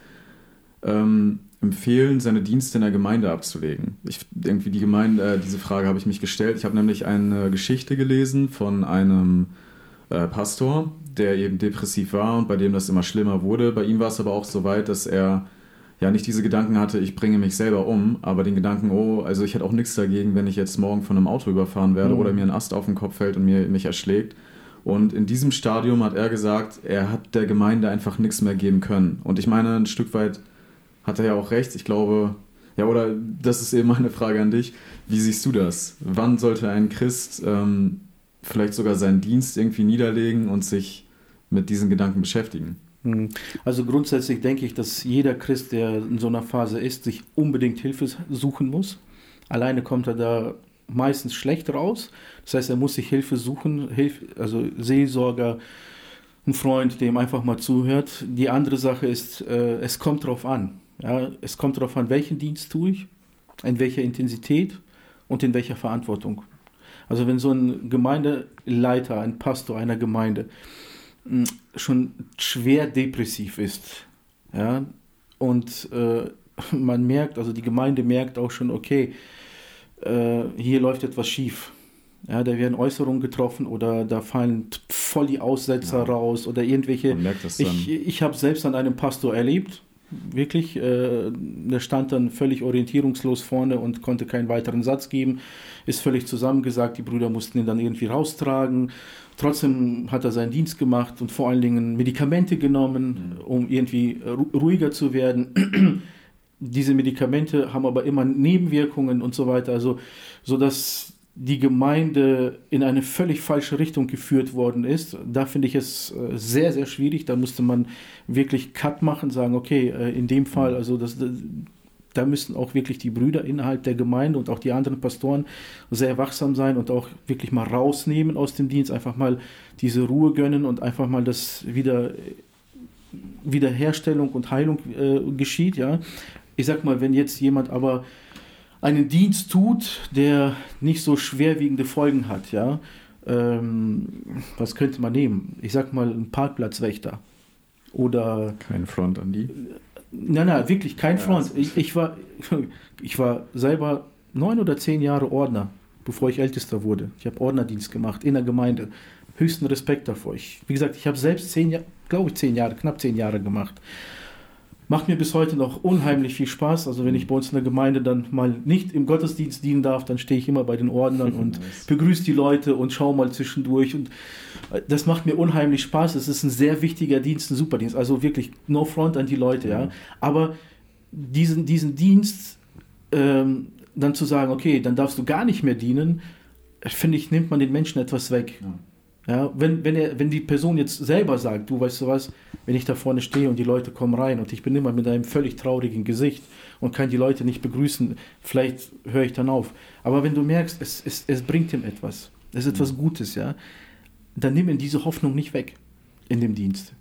ähm, empfehlen, seine Dienste in der Gemeinde abzulegen? Ich, irgendwie die Gemeinde, äh, diese Frage habe ich mich gestellt. Ich habe nämlich eine Geschichte gelesen von einem äh, Pastor, der eben depressiv war und bei dem das immer schlimmer wurde. Bei ihm war es aber auch so weit, dass er ja nicht diese Gedanken hatte, ich bringe mich selber um, aber den Gedanken, oh, also ich hätte auch nichts dagegen, wenn ich jetzt morgen von einem Auto überfahren werde mhm. oder mir ein Ast auf den Kopf fällt und mir, mich erschlägt. Und in diesem Stadium hat er gesagt, er hat der Gemeinde einfach nichts mehr geben können. Und ich meine, ein Stück weit hat er ja auch recht. Ich glaube, ja, oder das ist eben meine Frage an dich. Wie siehst du das? Wann sollte ein Christ ähm, vielleicht sogar seinen Dienst irgendwie niederlegen und sich mit diesen Gedanken beschäftigen? Hm. Also grundsätzlich denke ich, dass jeder Christ, der in so einer Phase ist, sich unbedingt Hilfe suchen muss. Alleine kommt er da meistens schlecht raus. Das heißt, er muss sich Hilfe suchen, Hilfe, also Seelsorger, ein Freund, dem einfach mal zuhört. Die andere Sache ist, äh, es kommt darauf an. Ja, es kommt darauf an, welchen Dienst tue ich, in welcher Intensität und in welcher Verantwortung. Also wenn so ein Gemeindeleiter, ein Pastor einer Gemeinde schon schwer depressiv ist, ja, und äh, [LAUGHS] man merkt, also die Gemeinde merkt auch schon, okay, äh, hier läuft etwas schief. Ja, da werden Äußerungen getroffen oder da fallen voll die Aussetzer ja. raus oder irgendwelche. Ich, ich habe selbst an einem Pastor erlebt, wirklich. Äh, der stand dann völlig orientierungslos vorne und konnte keinen weiteren Satz geben, ist völlig zusammengesagt. Die Brüder mussten ihn dann irgendwie raustragen. Trotzdem hat er seinen Dienst gemacht und vor allen Dingen Medikamente genommen, mhm. um irgendwie ruhiger zu werden. [CLEARS THROAT] Diese Medikamente haben aber immer Nebenwirkungen und so weiter, also so dass die Gemeinde in eine völlig falsche Richtung geführt worden ist. Da finde ich es äh, sehr, sehr schwierig. Da musste man wirklich Cut machen, sagen, okay, äh, in dem Fall, also das, da müssen auch wirklich die Brüder innerhalb der Gemeinde und auch die anderen Pastoren sehr wachsam sein und auch wirklich mal rausnehmen aus dem Dienst, einfach mal diese Ruhe gönnen und einfach mal das wieder Wiederherstellung und Heilung äh, geschieht, ja. Ich sag mal, wenn jetzt jemand aber einen Dienst tut, der nicht so schwerwiegende Folgen hat, ja, ähm, was könnte man nehmen? Ich sag mal, ein Parkplatzwächter oder. Kein Front an die? Nein, nein, wirklich kein Front. Ich, ich, war, [LAUGHS] ich war selber neun oder zehn Jahre Ordner, bevor ich Ältester wurde. Ich habe Ordnerdienst gemacht in der Gemeinde. Höchsten Respekt davor. Ich, wie gesagt, ich habe selbst zehn Jahre, glaube ich, zehn Jahre, knapp zehn Jahre gemacht. Macht mir bis heute noch unheimlich viel Spaß. Also wenn ich bei uns in der Gemeinde dann mal nicht im Gottesdienst dienen darf, dann stehe ich immer bei den Ordnern [LAUGHS] und begrüße die Leute und schaue mal zwischendurch. Und äh, das macht mir unheimlich Spaß. Es ist ein sehr wichtiger Dienst, ein super Dienst. Also wirklich no front an die Leute, ja. Aber diesen, diesen Dienst ähm, dann zu sagen, okay, dann darfst du gar nicht mehr dienen, finde ich, nimmt man den Menschen etwas weg. Ja. Ja, wenn, wenn, er, wenn die Person jetzt selber sagt, du weißt du was, wenn ich da vorne stehe und die Leute kommen rein und ich bin immer mit einem völlig traurigen Gesicht und kann die Leute nicht begrüßen, vielleicht höre ich dann auf. Aber wenn du merkst, es, es, es bringt ihm etwas, es ist etwas mhm. Gutes, ja, dann nimm ihm diese Hoffnung nicht weg in dem Dienst.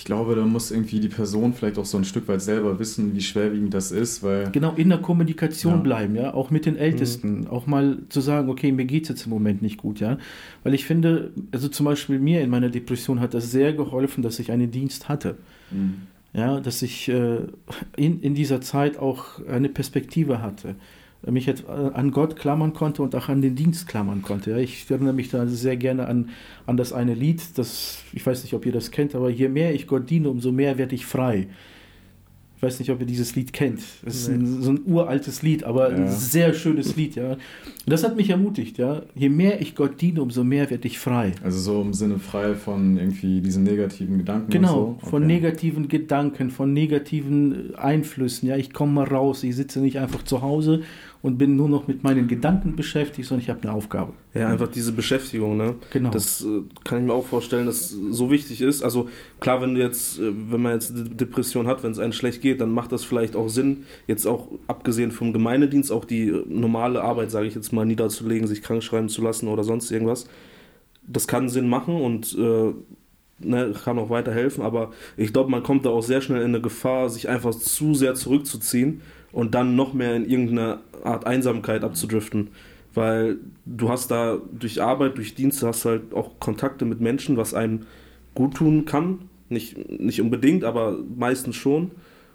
Ich glaube, da muss irgendwie die Person vielleicht auch so ein Stück weit selber wissen, wie schwerwiegend das ist, weil. Genau, in der Kommunikation ja. bleiben, ja, auch mit den Ältesten. Mhm. Auch mal zu sagen, okay, mir geht es jetzt im Moment nicht gut, ja. Weil ich finde, also zum Beispiel mir in meiner Depression hat das sehr geholfen, dass ich einen Dienst hatte. Mhm. Ja, dass ich äh, in, in dieser Zeit auch eine Perspektive hatte mich jetzt äh, an Gott klammern konnte und auch an den Dienst klammern konnte. Ich erinnere mich da sehr gerne an, an das eine Lied, das, ich weiß nicht, ob ihr das kennt, aber je mehr ich Gott diene, umso mehr werde ich frei. Ich weiß nicht, ob ihr dieses Lied kennt. Das ist ein, so ein uraltes Lied, aber ja. ein sehr schönes Lied, ja. Und das hat mich ermutigt, ja. Je mehr ich Gott diene, umso mehr werde ich frei. Also so im Sinne frei von irgendwie diesen negativen Gedanken. Genau, so? okay. von negativen Gedanken, von negativen Einflüssen. Ja, ich komme mal raus, ich sitze nicht einfach zu Hause und bin nur noch mit meinen Gedanken beschäftigt, sondern ich habe eine Aufgabe. Ja, einfach diese Beschäftigung, ne? Genau. Das äh, kann ich mir auch vorstellen, dass so wichtig ist. Also klar, wenn du jetzt, äh, wenn man jetzt eine Depression hat, wenn es einem schlecht geht, dann macht das vielleicht auch Sinn, jetzt auch abgesehen vom Gemeindedienst, auch die normale Arbeit, sage ich jetzt mal, niederzulegen, sich krank schreiben zu lassen oder sonst irgendwas. Das kann Sinn machen und äh, ne, kann auch weiterhelfen, aber ich glaube, man kommt da auch sehr schnell in eine Gefahr, sich einfach zu sehr zurückzuziehen und dann noch mehr in irgendeine Art Einsamkeit abzudriften. Weil du hast da durch Arbeit, durch Dienste hast halt auch Kontakte mit Menschen, was einem gut tun kann. Nicht, nicht unbedingt, aber meistens schon.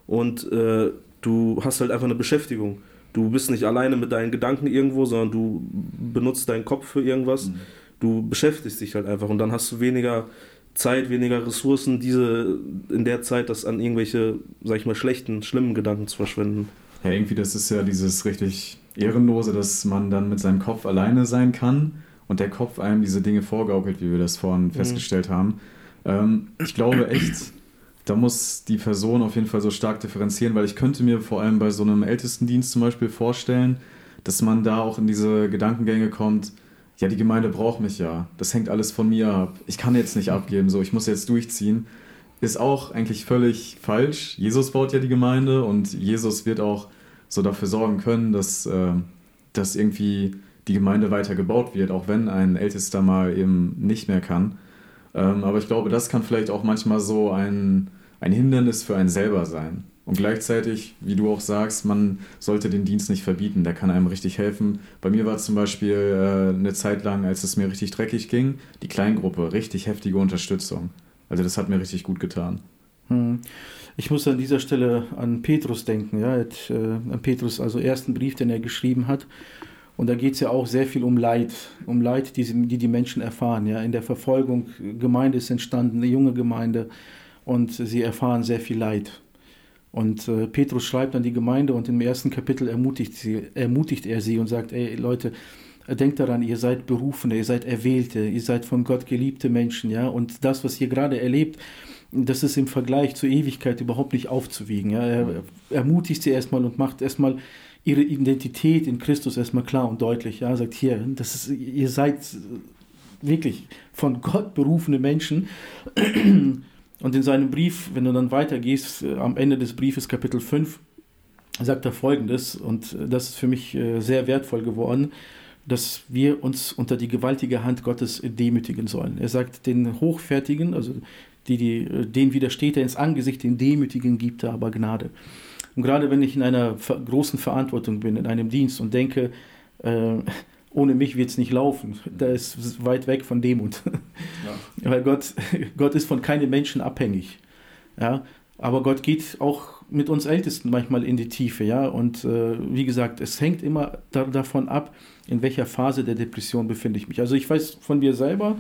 Und äh, du hast halt einfach eine Beschäftigung. Du bist nicht alleine mit deinen Gedanken irgendwo, sondern du benutzt deinen Kopf für irgendwas. Mhm. Du beschäftigst dich halt einfach und dann hast du weniger Zeit, weniger Ressourcen, diese in der Zeit das an irgendwelche, sag ich mal, schlechten, schlimmen Gedanken zu verschwenden. Ja, irgendwie, das ist ja dieses richtig Ehrenlose, dass man dann mit seinem Kopf alleine sein kann und der Kopf einem diese Dinge vorgaukelt, wie wir das vorhin mhm. festgestellt haben. Ähm, ich glaube echt, da muss die Person auf jeden Fall so stark differenzieren, weil ich könnte mir vor allem bei so einem Ältestendienst zum Beispiel vorstellen, dass man da auch in diese Gedankengänge kommt, ja, die Gemeinde braucht mich ja, das hängt alles von mir ab, ich kann jetzt nicht abgeben, so, ich muss jetzt durchziehen, ist auch eigentlich völlig falsch. Jesus baut ja die Gemeinde und Jesus wird auch so dafür sorgen können, dass, äh, dass irgendwie die Gemeinde weiter gebaut wird, auch wenn ein Ältester mal eben nicht mehr kann. Ähm, aber ich glaube, das kann vielleicht auch manchmal so ein, ein Hindernis für einen selber sein. Und gleichzeitig, wie du auch sagst, man sollte den Dienst nicht verbieten, der kann einem richtig helfen. Bei mir war zum Beispiel äh, eine Zeit lang, als es mir richtig dreckig ging, die Kleingruppe, richtig heftige Unterstützung. Also das hat mir richtig gut getan. Hm. Ich muss an dieser Stelle an Petrus denken, ja, äh, an Petrus, also ersten Brief, den er geschrieben hat. Und da geht es ja auch sehr viel um Leid, um Leid, die, die die Menschen erfahren. Ja. In der Verfolgung, Gemeinde ist entstanden, eine junge Gemeinde, und sie erfahren sehr viel Leid. Und äh, Petrus schreibt an die Gemeinde und im ersten Kapitel ermutigt, sie, ermutigt er sie und sagt, ey Leute, denkt daran, ihr seid Berufene, ihr seid Erwählte, ihr seid von Gott geliebte Menschen, ja, und das, was ihr gerade erlebt, das ist im Vergleich zur Ewigkeit überhaupt nicht aufzuwiegen. Ja. Er ermutigt sie erstmal und macht erstmal ihre Identität in Christus erstmal klar und deutlich. Ja, sagt hier, das ist, ihr seid wirklich von Gott berufene Menschen. Und in seinem Brief, wenn du dann weitergehst, am Ende des Briefes, Kapitel 5, sagt er folgendes, und das ist für mich äh, sehr wertvoll geworden, dass wir uns unter die gewaltige Hand Gottes demütigen sollen. Er sagt, den Hochfertigen, also die, die, denen widersteht er ins Angesicht, den Demütigen gibt er aber Gnade. Und gerade wenn ich in einer großen Verantwortung bin, in einem Dienst und denke, äh, [LAUGHS] ohne mich wird es nicht laufen, da ist weit weg von Demut. [LAUGHS] Ja. Weil Gott, [LAUGHS] Gott ist von keinem Menschen abhängig. Ja? Aber Gott geht auch mit uns Ältesten manchmal in die Tiefe. Ja? Und äh, wie gesagt, es hängt immer da, davon ab, in welcher Phase der Depression befinde ich mich. Also ich weiß von mir selber,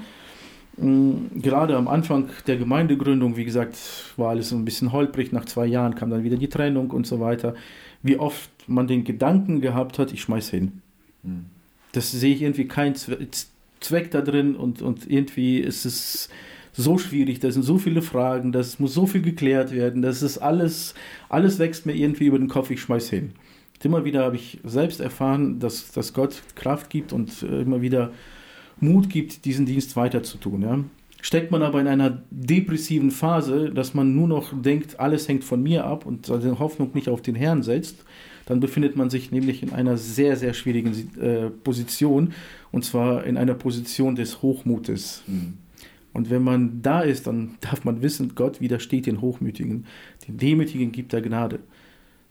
Mm, gerade am Anfang der Gemeindegründung, wie gesagt, war alles ein bisschen holprig. Nach zwei Jahren kam dann wieder die Trennung und so weiter. Wie oft man den Gedanken gehabt hat, ich schmeiß hin. Mhm. Das sehe ich irgendwie keinen Zweck da drin und, und irgendwie ist es so schwierig, da sind so viele Fragen, das muss so viel geklärt werden, das ist alles, alles wächst mir irgendwie über den Kopf, ich schmeiß hin. Immer wieder habe ich selbst erfahren, dass, dass Gott Kraft gibt und äh, immer wieder Mut gibt, diesen Dienst weiterzutun. Ja? Steckt man aber in einer depressiven Phase, dass man nur noch denkt, alles hängt von mir ab und seine Hoffnung nicht auf den Herrn setzt, dann befindet man sich nämlich in einer sehr, sehr schwierigen äh, Position und zwar in einer Position des Hochmutes. Mhm. Und wenn man da ist, dann darf man wissen, Gott widersteht den Hochmütigen. Den Demütigen gibt er Gnade.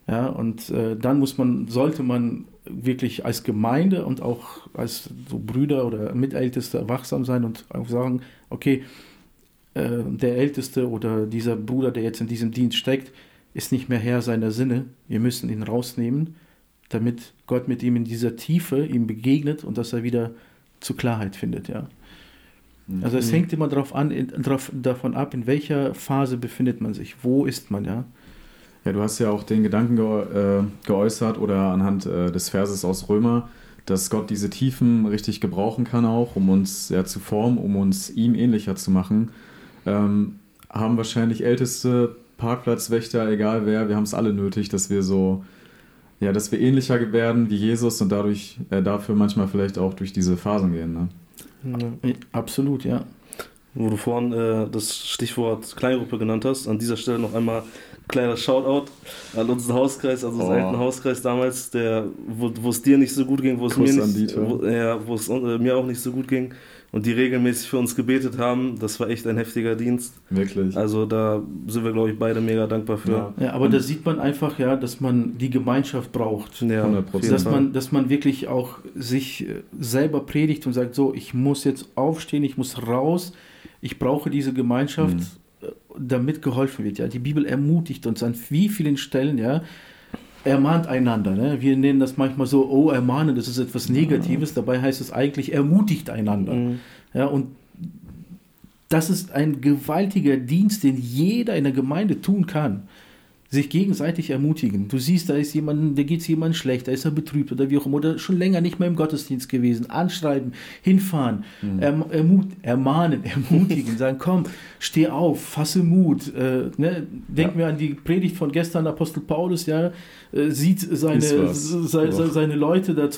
Ja, und äh, dann muss man, sollte man wirklich als Gemeinde und auch als so Brüder oder Mitälteste wachsam sein und auch sagen, okay, äh, der Älteste oder dieser Bruder, der jetzt in diesem Dienst steckt, ist nicht mehr Herr seiner Sinne. Wir müssen ihn rausnehmen, damit Gott mit ihm in dieser Tiefe ihm begegnet und dass er wieder zur Klarheit findet, ja. Also es mhm. hängt immer darauf an, in, drauf, davon ab, in welcher Phase befindet man sich, wo ist man, ja. Ja, du hast ja auch den Gedanken ge äh, geäußert oder anhand äh, des Verses aus Römer, dass Gott diese Tiefen richtig gebrauchen kann auch, um uns ja, zu formen, um uns ihm ähnlicher zu machen. Ähm, haben wahrscheinlich älteste Parkplatzwächter, egal wer, wir haben es alle nötig, dass wir so, ja, dass wir ähnlicher werden wie Jesus und dadurch äh, dafür manchmal vielleicht auch durch diese Phasen gehen. Ne? Ja, absolut, ja. Wo du vorhin äh, das Stichwort Kleingruppe genannt hast, an dieser Stelle noch einmal kleiner Shoutout an unseren Hauskreis, also oh. unseren alten Hauskreis damals, der, wo es dir nicht so gut ging, wo es mir nicht, wo, ja, wo es äh, mir auch nicht so gut ging und die regelmäßig für uns gebetet haben. Das war echt ein heftiger Dienst. Wirklich. Also da sind wir, glaube ich, beide mega dankbar für. Ja, ja aber und da sieht man einfach, ja, dass man die Gemeinschaft braucht. Ja, 100%. Dass man, dass man wirklich auch sich äh, selber predigt und sagt, so, ich muss jetzt aufstehen, ich muss raus, ich brauche diese Gemeinschaft. Mhm damit geholfen wird. Ja, die Bibel ermutigt uns an wie vielen Stellen, ja, ermahnt einander. Ne? Wir nennen das manchmal so, oh, ermahnen, das ist etwas Negatives. Dabei heißt es eigentlich, ermutigt einander. Mhm. Ja, und das ist ein gewaltiger Dienst, den jeder in der Gemeinde tun kann. Sich gegenseitig ermutigen. Du siehst, da ist jemand, da geht es jemandem schlecht, da ist er betrübt oder wie auch immer, oder schon länger nicht mehr im Gottesdienst gewesen. Anschreiben, hinfahren, erm, ermut, ermahnen, [LAUGHS] ermutigen, sagen, komm, steh auf, fasse Mut. Äh, ne? Denken wir an die Predigt von gestern, Apostel Paulus, ja, äh, sieht seine, se, se, seine Leute, da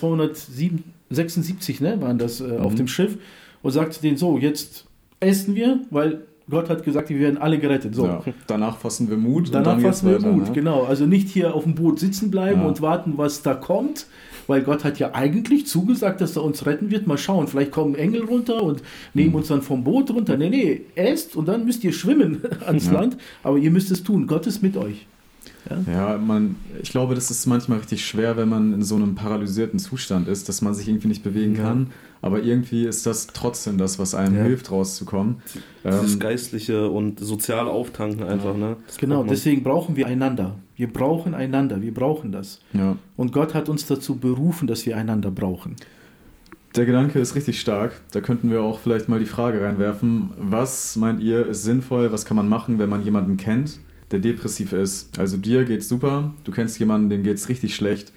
276 ne, waren das äh, auf Mhm. dem Schiff, und sagt denen so, jetzt essen wir, weil Gott hat gesagt, wir werden alle gerettet. So. Ja. Danach fassen wir Mut Danach fassen wir weiter. Mut, ne? genau. Also nicht hier auf dem Boot sitzen bleiben Ja. und warten, was da kommt, weil Gott hat ja eigentlich zugesagt, dass er uns retten wird. Mal schauen, vielleicht kommen Engel runter und nehmen Hm. uns dann vom Boot runter. Nee, nee, esst und dann müsst ihr schwimmen [LAUGHS] ans Ja. Land, aber ihr müsst es tun. Gott ist mit euch. Ja, man, ich glaube, das ist manchmal richtig schwer, wenn man in so einem paralysierten Zustand ist, dass man sich irgendwie nicht bewegen Ja. kann. Aber irgendwie ist das trotzdem das, was einem Ja. hilft, rauszukommen. Dieses Ähm, geistliche und soziale Auftanken einfach, ne? Das Genau, deswegen brauchen wir einander. Wir brauchen einander, wir brauchen das. ja. Und Gott hat uns dazu berufen, dass wir einander brauchen. Der Gedanke ist richtig stark. Da könnten wir auch vielleicht mal die Frage reinwerfen. Was meint ihr ist sinnvoll? Was kann man machen, wenn man jemanden kennt, der depressiv ist? Also dir geht's super, du kennst jemanden, dem geht's richtig schlecht.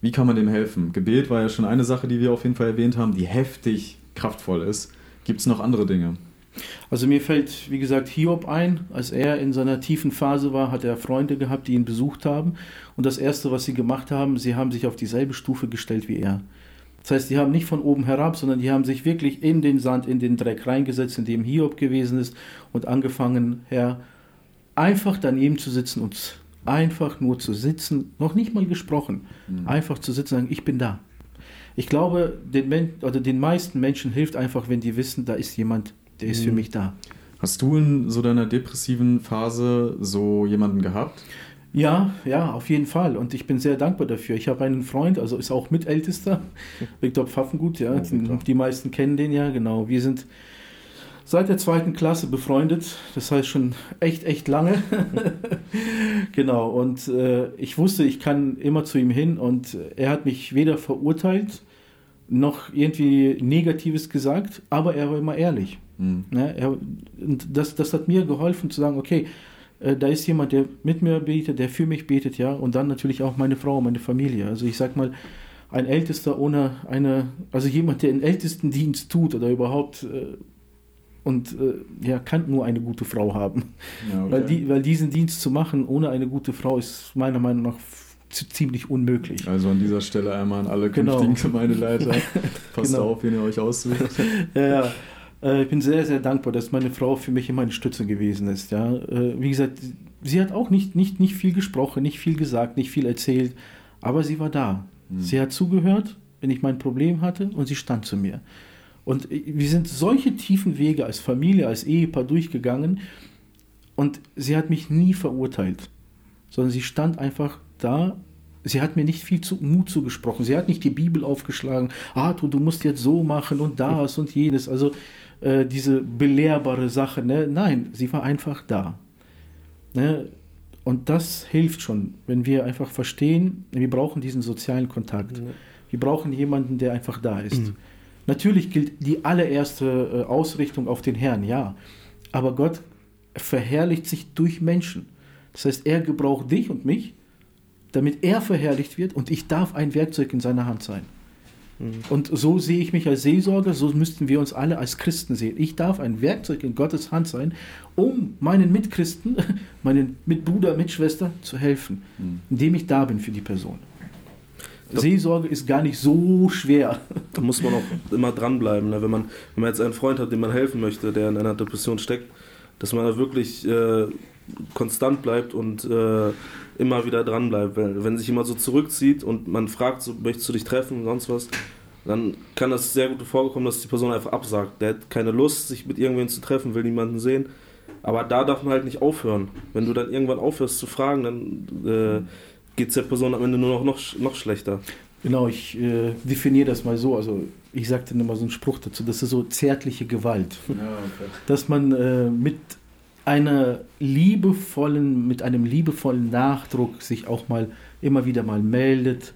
Wie kann man dem helfen? Gebet war ja schon eine Sache, die wir auf jeden Fall erwähnt haben, die heftig kraftvoll ist. Gibt es noch andere Dinge? Also mir fällt, wie gesagt, Hiob ein. Als er in seiner tiefen Phase war, hat er Freunde gehabt, die ihn besucht haben. Und das Erste, was sie gemacht haben, sie haben sich auf dieselbe Stufe gestellt wie er. Das heißt, die haben nicht von oben herab, sondern die haben sich wirklich in den Sand, in den Dreck reingesetzt, in dem Hiob gewesen ist und angefangen, Herr, einfach daneben zu sitzen und einfach nur zu sitzen, noch nicht mal gesprochen, einfach zu sitzen und sagen, ich bin da. Ich glaube, den, Men oder den meisten Menschen hilft einfach, wenn die wissen, da ist jemand, der ist für Mhm. mich da. Hast du in so deiner depressiven Phase so jemanden gehabt? Ja, ja, auf jeden Fall. Und ich bin sehr dankbar dafür. Ich habe einen Freund, also ist auch Mitältester, [LAUGHS] Viktor Pfaffengut, ja. Oh, die, die meisten kennen den ja, genau. Wir sind seit der zweiten Klasse befreundet. Das heißt schon echt, echt lange. [LAUGHS] genau. Und äh, ich wusste, ich kann immer zu ihm hin und er hat mich weder verurteilt noch irgendwie Negatives gesagt, aber er war immer ehrlich. Hm. Ne? Er, und das, das hat mir geholfen zu sagen, okay, äh, da ist jemand, der mit mir betet, der für mich betet, ja, und dann natürlich auch meine Frau, meine Familie. Also ich sag mal, ein Ältester ohne eine, also jemand, der einen Ältestendienst tut oder überhaupt äh, und äh, ja, kann nur eine gute Frau haben. Ja, okay. Weil, die, weil diesen Dienst zu machen ohne eine gute Frau ist meiner Meinung nach ziemlich unmöglich. Also an dieser Stelle einmal an alle Genau. künftigen Gemeindeleiter. [LAUGHS] Passt Genau. auf, wen ihr euch aussucht. [LAUGHS] Ja, ja. Äh, Ich bin sehr, sehr dankbar, dass meine Frau für mich immer eine Stütze gewesen ist. Ja. Äh, Wie gesagt, sie hat auch nicht, nicht, nicht viel gesprochen, nicht viel gesagt, nicht viel erzählt, aber sie war da. Hm. Sie hat zugehört, wenn ich mein Problem hatte und sie stand zu mir. Und wir sind solche tiefen Wege als Familie, als Ehepaar durchgegangen und sie hat mich nie verurteilt, sondern sie stand einfach da. Sie hat mir nicht viel zu, Mut zugesprochen. Sie hat nicht die Bibel aufgeschlagen. Ah, du, du musst jetzt so machen und das und jenes. Also äh, diese belehrbare Sache. Ne? Nein, sie war einfach da. Ne? Und das hilft schon, wenn wir einfach verstehen, wir brauchen diesen sozialen Kontakt. Wir brauchen jemanden, der einfach da ist. Mhm. Natürlich gilt die allererste äh, Ausrichtung auf den Herrn, ja. Aber Gott verherrlicht sich durch Menschen. Das heißt, er gebraucht dich und mich, damit er verherrlicht wird und ich darf ein Werkzeug in seiner Hand sein. Mhm. Und so sehe ich mich als Seelsorger, so müssten wir uns alle als Christen sehen. Ich darf ein Werkzeug in Gottes Hand sein, um meinen Mitchristen, [LAUGHS] meinen Mitbruder, Mitschwester zu helfen, Hm. indem ich da bin für die Person. Seelsorge ist gar nicht so schwer. [LAUGHS] Da muss man auch immer dranbleiben. Ne? Wenn, man, wenn man jetzt einen Freund hat, dem man helfen möchte, der in einer Depression steckt, dass man da wirklich äh, konstant bleibt und äh, immer wieder dranbleibt. Weil, wenn sich jemand so zurückzieht und man fragt, so, möchtest du dich treffen und sonst was, dann kann das sehr gut vorkommen, dass die Person einfach absagt. Der hat keine Lust, sich mit irgendwen zu treffen, will niemanden sehen. Aber da darf man halt nicht aufhören. Wenn du dann irgendwann aufhörst zu fragen, dann äh, geht es der Person am Ende nur noch, noch, noch schlechter. Genau, ich äh, definiere das mal so. Also ich sagte immer so einen Spruch dazu, das ist so zärtliche Gewalt. Ja, okay. Dass man äh, mit einer liebevollen, mit einem liebevollen Nachdruck sich auch mal immer wieder mal meldet.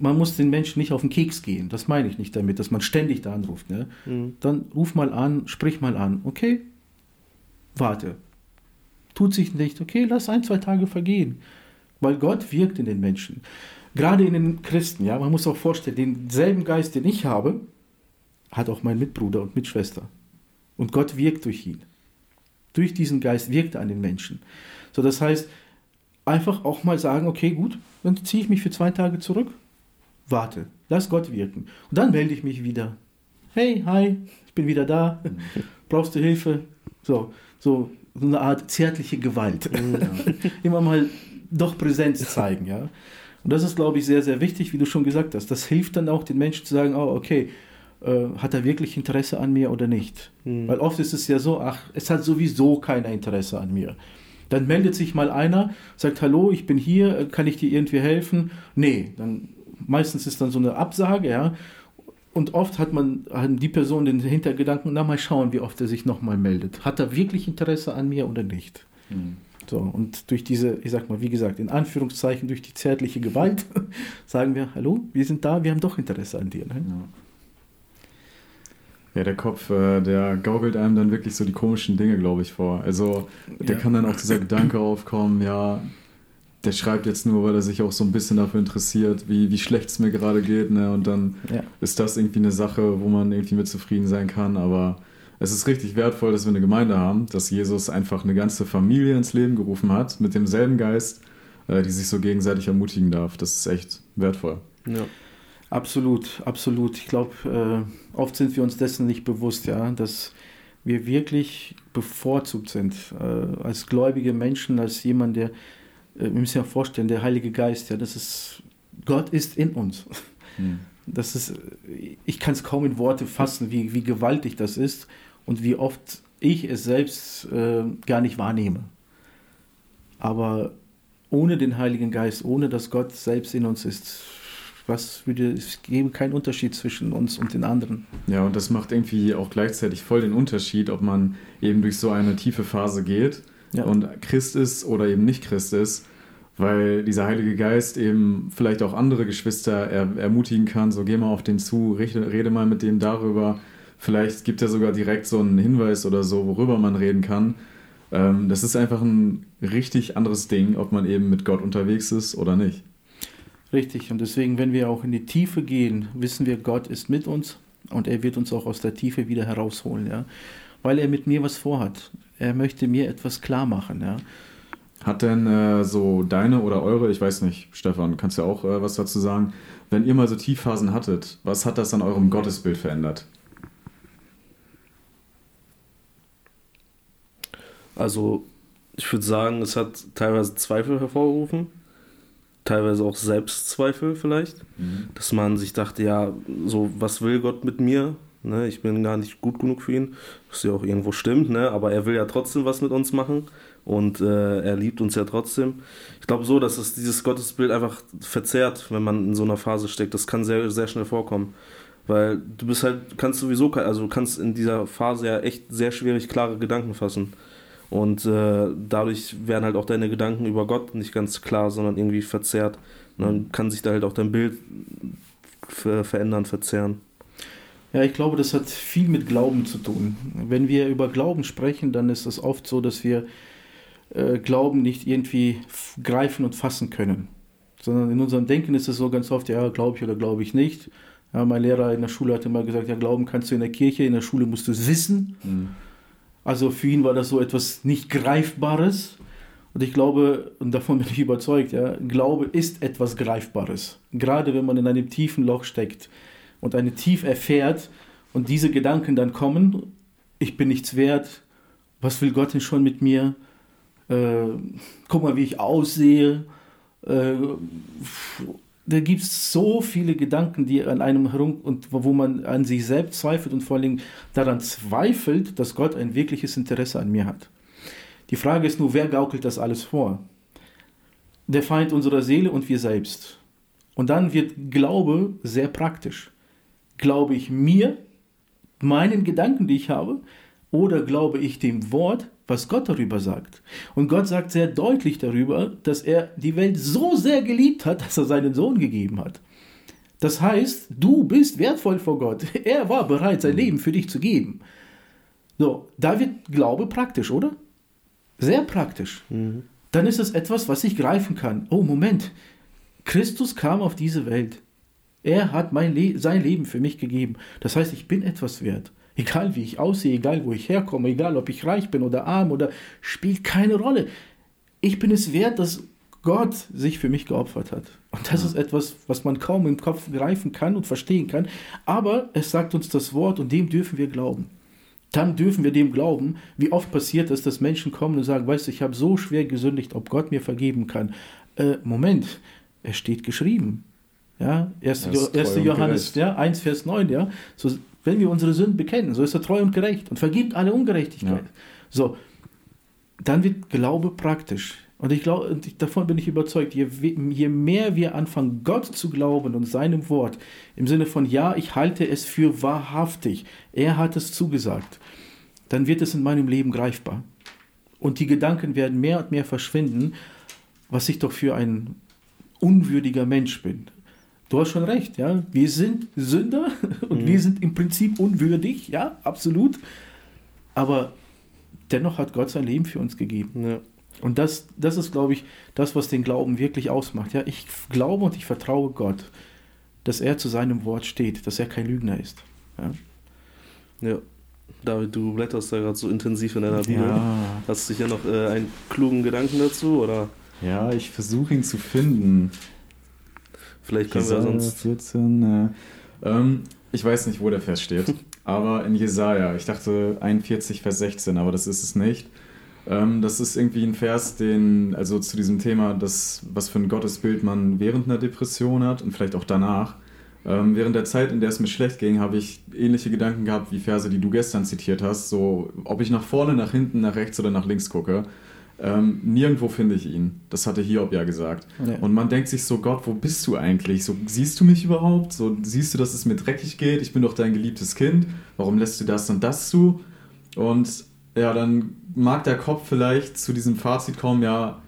Man muss den Menschen nicht auf den Keks gehen. Das meine ich nicht damit, dass man ständig da anruft. Ne? Mhm. Dann ruf mal an, sprich mal an. Okay, warte. Tut sich nicht. Okay, lass ein, zwei Tage vergehen. Weil Gott wirkt in den Menschen. Gerade in den Christen, ja, man muss auch vorstellen, denselben Geist, den ich habe, hat auch mein Mitbruder und Mitschwester. Und Gott wirkt durch ihn. Durch diesen Geist wirkt er an den Menschen. So, das heißt, einfach auch mal sagen, okay, gut, dann ziehe ich mich für zwei Tage zurück, warte, lass Gott wirken. Und dann melde ich mich wieder. Hey, hi, ich bin wieder da. [LAUGHS] Brauchst du Hilfe? So, so, so eine Art zärtliche Gewalt. Ja. [LAUGHS] Immer mal doch Präsenz zeigen, ja. Und das ist, glaube ich, sehr, sehr wichtig, wie du schon gesagt hast. Das hilft dann auch den Menschen zu sagen, oh, okay, äh, hat er wirklich Interesse an mir oder nicht? Mhm. Weil oft ist es ja so, ach, es hat sowieso keiner Interesse an mir. Dann meldet sich mal einer, sagt, hallo, ich bin hier, äh, kann ich dir irgendwie helfen? Nee, dann meistens ist dann so eine Absage, ja. Und oft hat man haben die Person den Hintergedanken, na mal schauen, wie oft er sich nochmal meldet. Hat er wirklich Interesse an mir oder nicht? Mhm. So, und durch diese, ich sag mal, wie gesagt, in Anführungszeichen, durch die zärtliche Gewalt, [LAUGHS] sagen wir, hallo, wir sind da, wir haben doch Interesse an dir. Ne? Ja. Ja, der Kopf, äh, der gaukelt einem dann wirklich so die komischen Dinge, glaube ich, vor. Also, der ja. kann dann auch dieser Gedanke aufkommen, ja, der schreibt jetzt nur, weil er sich auch so ein bisschen dafür interessiert, wie, wie schlecht es mir gerade geht, ne? Und dann ja. ist das irgendwie eine Sache, wo man irgendwie mit zufrieden sein kann. Aber es ist richtig wertvoll, dass wir eine Gemeinde haben, dass Jesus einfach eine ganze Familie ins Leben gerufen hat, mit demselben Geist, äh, die sich so gegenseitig ermutigen darf. Das ist echt wertvoll. Ja. Absolut, absolut. Ich glaube, äh, oft sind wir uns dessen nicht bewusst, ja, dass wir wirklich bevorzugt sind äh, als gläubige Menschen, als jemand, der, wir müssen ja vorstellen, der Heilige Geist, ja, das ist, Gott ist in uns. Hm. Das ist, ich kann es kaum in Worte fassen, wie, wie gewaltig das ist und wie oft ich es selbst äh, gar nicht wahrnehme. Aber ohne den Heiligen Geist, ohne dass Gott selbst in uns ist, was würde es geben keinen Unterschied zwischen uns und den anderen. Ja, und das macht irgendwie auch gleichzeitig voll den Unterschied, ob man eben durch so eine tiefe Phase geht ja. und Christ ist oder eben nicht Christ ist, weil dieser Heilige Geist eben vielleicht auch andere Geschwister er, ermutigen kann, so geh mal auf den zu, rede, rede mal mit dem darüber, Vielleicht gibt er sogar direkt so einen Hinweis oder so, worüber man reden kann. Ähm, das ist einfach ein richtig anderes Ding, ob man eben mit Gott unterwegs ist oder nicht. Richtig, und deswegen, wenn wir auch in die Tiefe gehen, wissen wir, Gott ist mit uns und er wird uns auch aus der Tiefe wieder herausholen, ja. Weil er mit mir was vorhat. Er möchte mir etwas klar machen, ja. Hat denn äh, so deine oder eure, ich weiß nicht, Stefan, kannst du ja auch äh, was dazu sagen, wenn ihr mal so Tiefphasen hattet, was hat das an eurem Gottesbild verändert? Also ich würde sagen, es hat teilweise Zweifel hervorgerufen, teilweise auch Selbstzweifel vielleicht, mhm. dass man sich dachte, ja, so was will Gott mit mir? Ne, ich bin gar nicht gut genug für ihn, was ja auch irgendwo stimmt, ne, aber er will ja trotzdem was mit uns machen und äh, er liebt uns ja trotzdem. Ich glaube so, dass es dieses Gottesbild einfach verzerrt, wenn man in so einer Phase steckt. Das kann sehr, sehr schnell vorkommen. Weil du bist halt, kannst sowieso, also du kannst in dieser Phase ja echt sehr schwierig klare Gedanken fassen. Und äh, dadurch werden halt auch deine Gedanken über Gott nicht ganz klar, sondern irgendwie verzerrt. Und dann kann sich da halt auch dein Bild verändern, verzerren. Ja, ich glaube, das hat viel mit Glauben zu tun. Wenn wir über Glauben sprechen, dann ist es oft so, dass wir äh, Glauben nicht irgendwie greifen und fassen können. Sondern in unserem Denken ist es so ganz oft, ja, glaube ich oder glaube ich nicht. Ja, mein Lehrer in der Schule hat immer gesagt, ja, glauben kannst du in der Kirche, in der Schule musst du es wissen. Mhm. Also für ihn war das so etwas nicht Greifbares. Und ich glaube, und davon bin ich überzeugt, ja, Glaube ist etwas Greifbares. Gerade wenn man in einem tiefen Loch steckt und eine Tief erfährt und diese Gedanken dann kommen, ich bin nichts wert, was will Gott denn schon mit mir? Äh, guck mal, wie ich aussehe. Äh, da gibt es so viele Gedanken, die an einem herum und wo man an sich selbst zweifelt und vor Dingen daran zweifelt, dass Gott ein wirkliches Interesse an mir hat. Die Frage ist nur, wer gaukelt das alles vor? Der Feind unserer Seele und wir selbst. Und dann wird Glaube sehr praktisch. Glaube ich mir, meinen Gedanken, die ich habe, oder glaube ich dem Wort, was Gott darüber sagt? Und Gott sagt sehr deutlich darüber, dass er die Welt so sehr geliebt hat, dass er seinen Sohn gegeben hat. Das heißt, du bist wertvoll vor Gott. [LAUGHS] Er war bereit, sein Leben für dich zu geben. So, da wird Glaube praktisch, oder? Sehr praktisch. Mhm. Dann ist es etwas, was ich greifen kann. Oh, Moment. Christus kam auf diese Welt. Er hat Le sein Leben für mich gegeben. Das heißt, ich bin etwas wert. Egal wie ich aussehe, egal wo ich herkomme, egal ob ich reich bin oder arm oder spielt keine Rolle. Ich bin es wert, dass Gott sich für mich geopfert hat. Und das ja. ist etwas, was man kaum im Kopf greifen kann und verstehen kann. Aber es sagt uns das Wort und dem dürfen wir glauben. Dann dürfen wir dem glauben. Wie oft passiert es, dass Menschen kommen und sagen, weißt du, ich habe so schwer gesündigt, ob Gott mir vergeben kann. Äh, Moment, es steht geschrieben. Ja, 1. Johannes ja, 1, Vers 9, ja. So, wenn wir unsere Sünden bekennen, so ist er treu und gerecht und vergibt alle Ungerechtigkeit. Ja. So, dann wird Glaube praktisch. Und ich glaube, davon bin ich überzeugt, je, je mehr wir anfangen, Gott zu glauben und seinem Wort, im Sinne von, ja, ich halte es für wahrhaftig, er hat es zugesagt, dann wird es in meinem Leben greifbar. Und die Gedanken werden mehr und mehr verschwinden, was ich doch für ein unwürdiger Mensch bin. Du hast schon recht, ja. Wir sind Sünder [LAUGHS] und mhm. wir sind im Prinzip unwürdig, ja, absolut. Aber dennoch hat Gott sein Leben für uns gegeben. Ja. Und das, das ist, glaube ich, das, was den Glauben wirklich ausmacht. Ja, ich glaube und ich vertraue Gott, dass er zu seinem Wort steht, dass er kein Lügner ist. Ja. ja. David, du blätterst da gerade so intensiv in deiner Bibel. Ja. Hast du sicher noch äh, einen klugen Gedanken dazu, oder? Ja, ich versuche ihn zu finden. Vielleicht können Jesaja wir sonst. 14, äh, ähm, ich weiß nicht, wo der Vers steht, [LAUGHS] aber in Jesaja, ich dachte 41, Vers 16, aber das ist es nicht. Ähm, das ist irgendwie ein Vers, den, also zu diesem Thema, das, was für ein Gottesbild man während einer Depression hat und vielleicht auch danach. Ähm, während der Zeit, in der es mir schlecht ging, habe ich ähnliche Gedanken gehabt wie Verse, die du gestern zitiert hast. So, ob ich nach vorne, nach hinten, nach rechts oder nach links gucke. Ähm, nirgendwo finde ich ihn. Das hatte Hiob ja gesagt. Ja. Und man denkt sich so, Gott, wo bist du eigentlich? So, siehst du mich überhaupt? So, siehst du, dass es mir dreckig geht? Ich bin doch dein geliebtes Kind. Warum lässt du das und das zu? Und ja, dann mag der Kopf vielleicht zu diesem Fazit kommen, ja,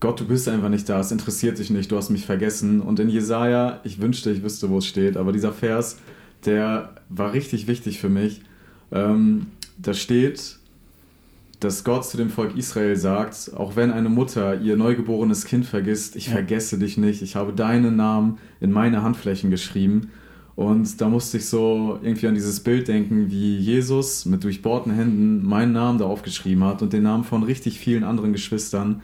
Gott, du bist einfach nicht da, es interessiert dich nicht, du hast mich vergessen. Und in Jesaja, ich wünschte, ich wüsste, wo es steht, aber dieser Vers, der war richtig wichtig für mich. Ähm, da steht, dass Gott zu dem Volk Israel sagt, auch wenn eine Mutter ihr neugeborenes Kind vergisst, ich ja. vergesse dich nicht, ich habe deinen Namen in meine Handflächen geschrieben. Und da musste ich so irgendwie an dieses Bild denken, wie Jesus mit durchbohrten Händen meinen Namen da aufgeschrieben hat und den Namen von richtig vielen anderen Geschwistern.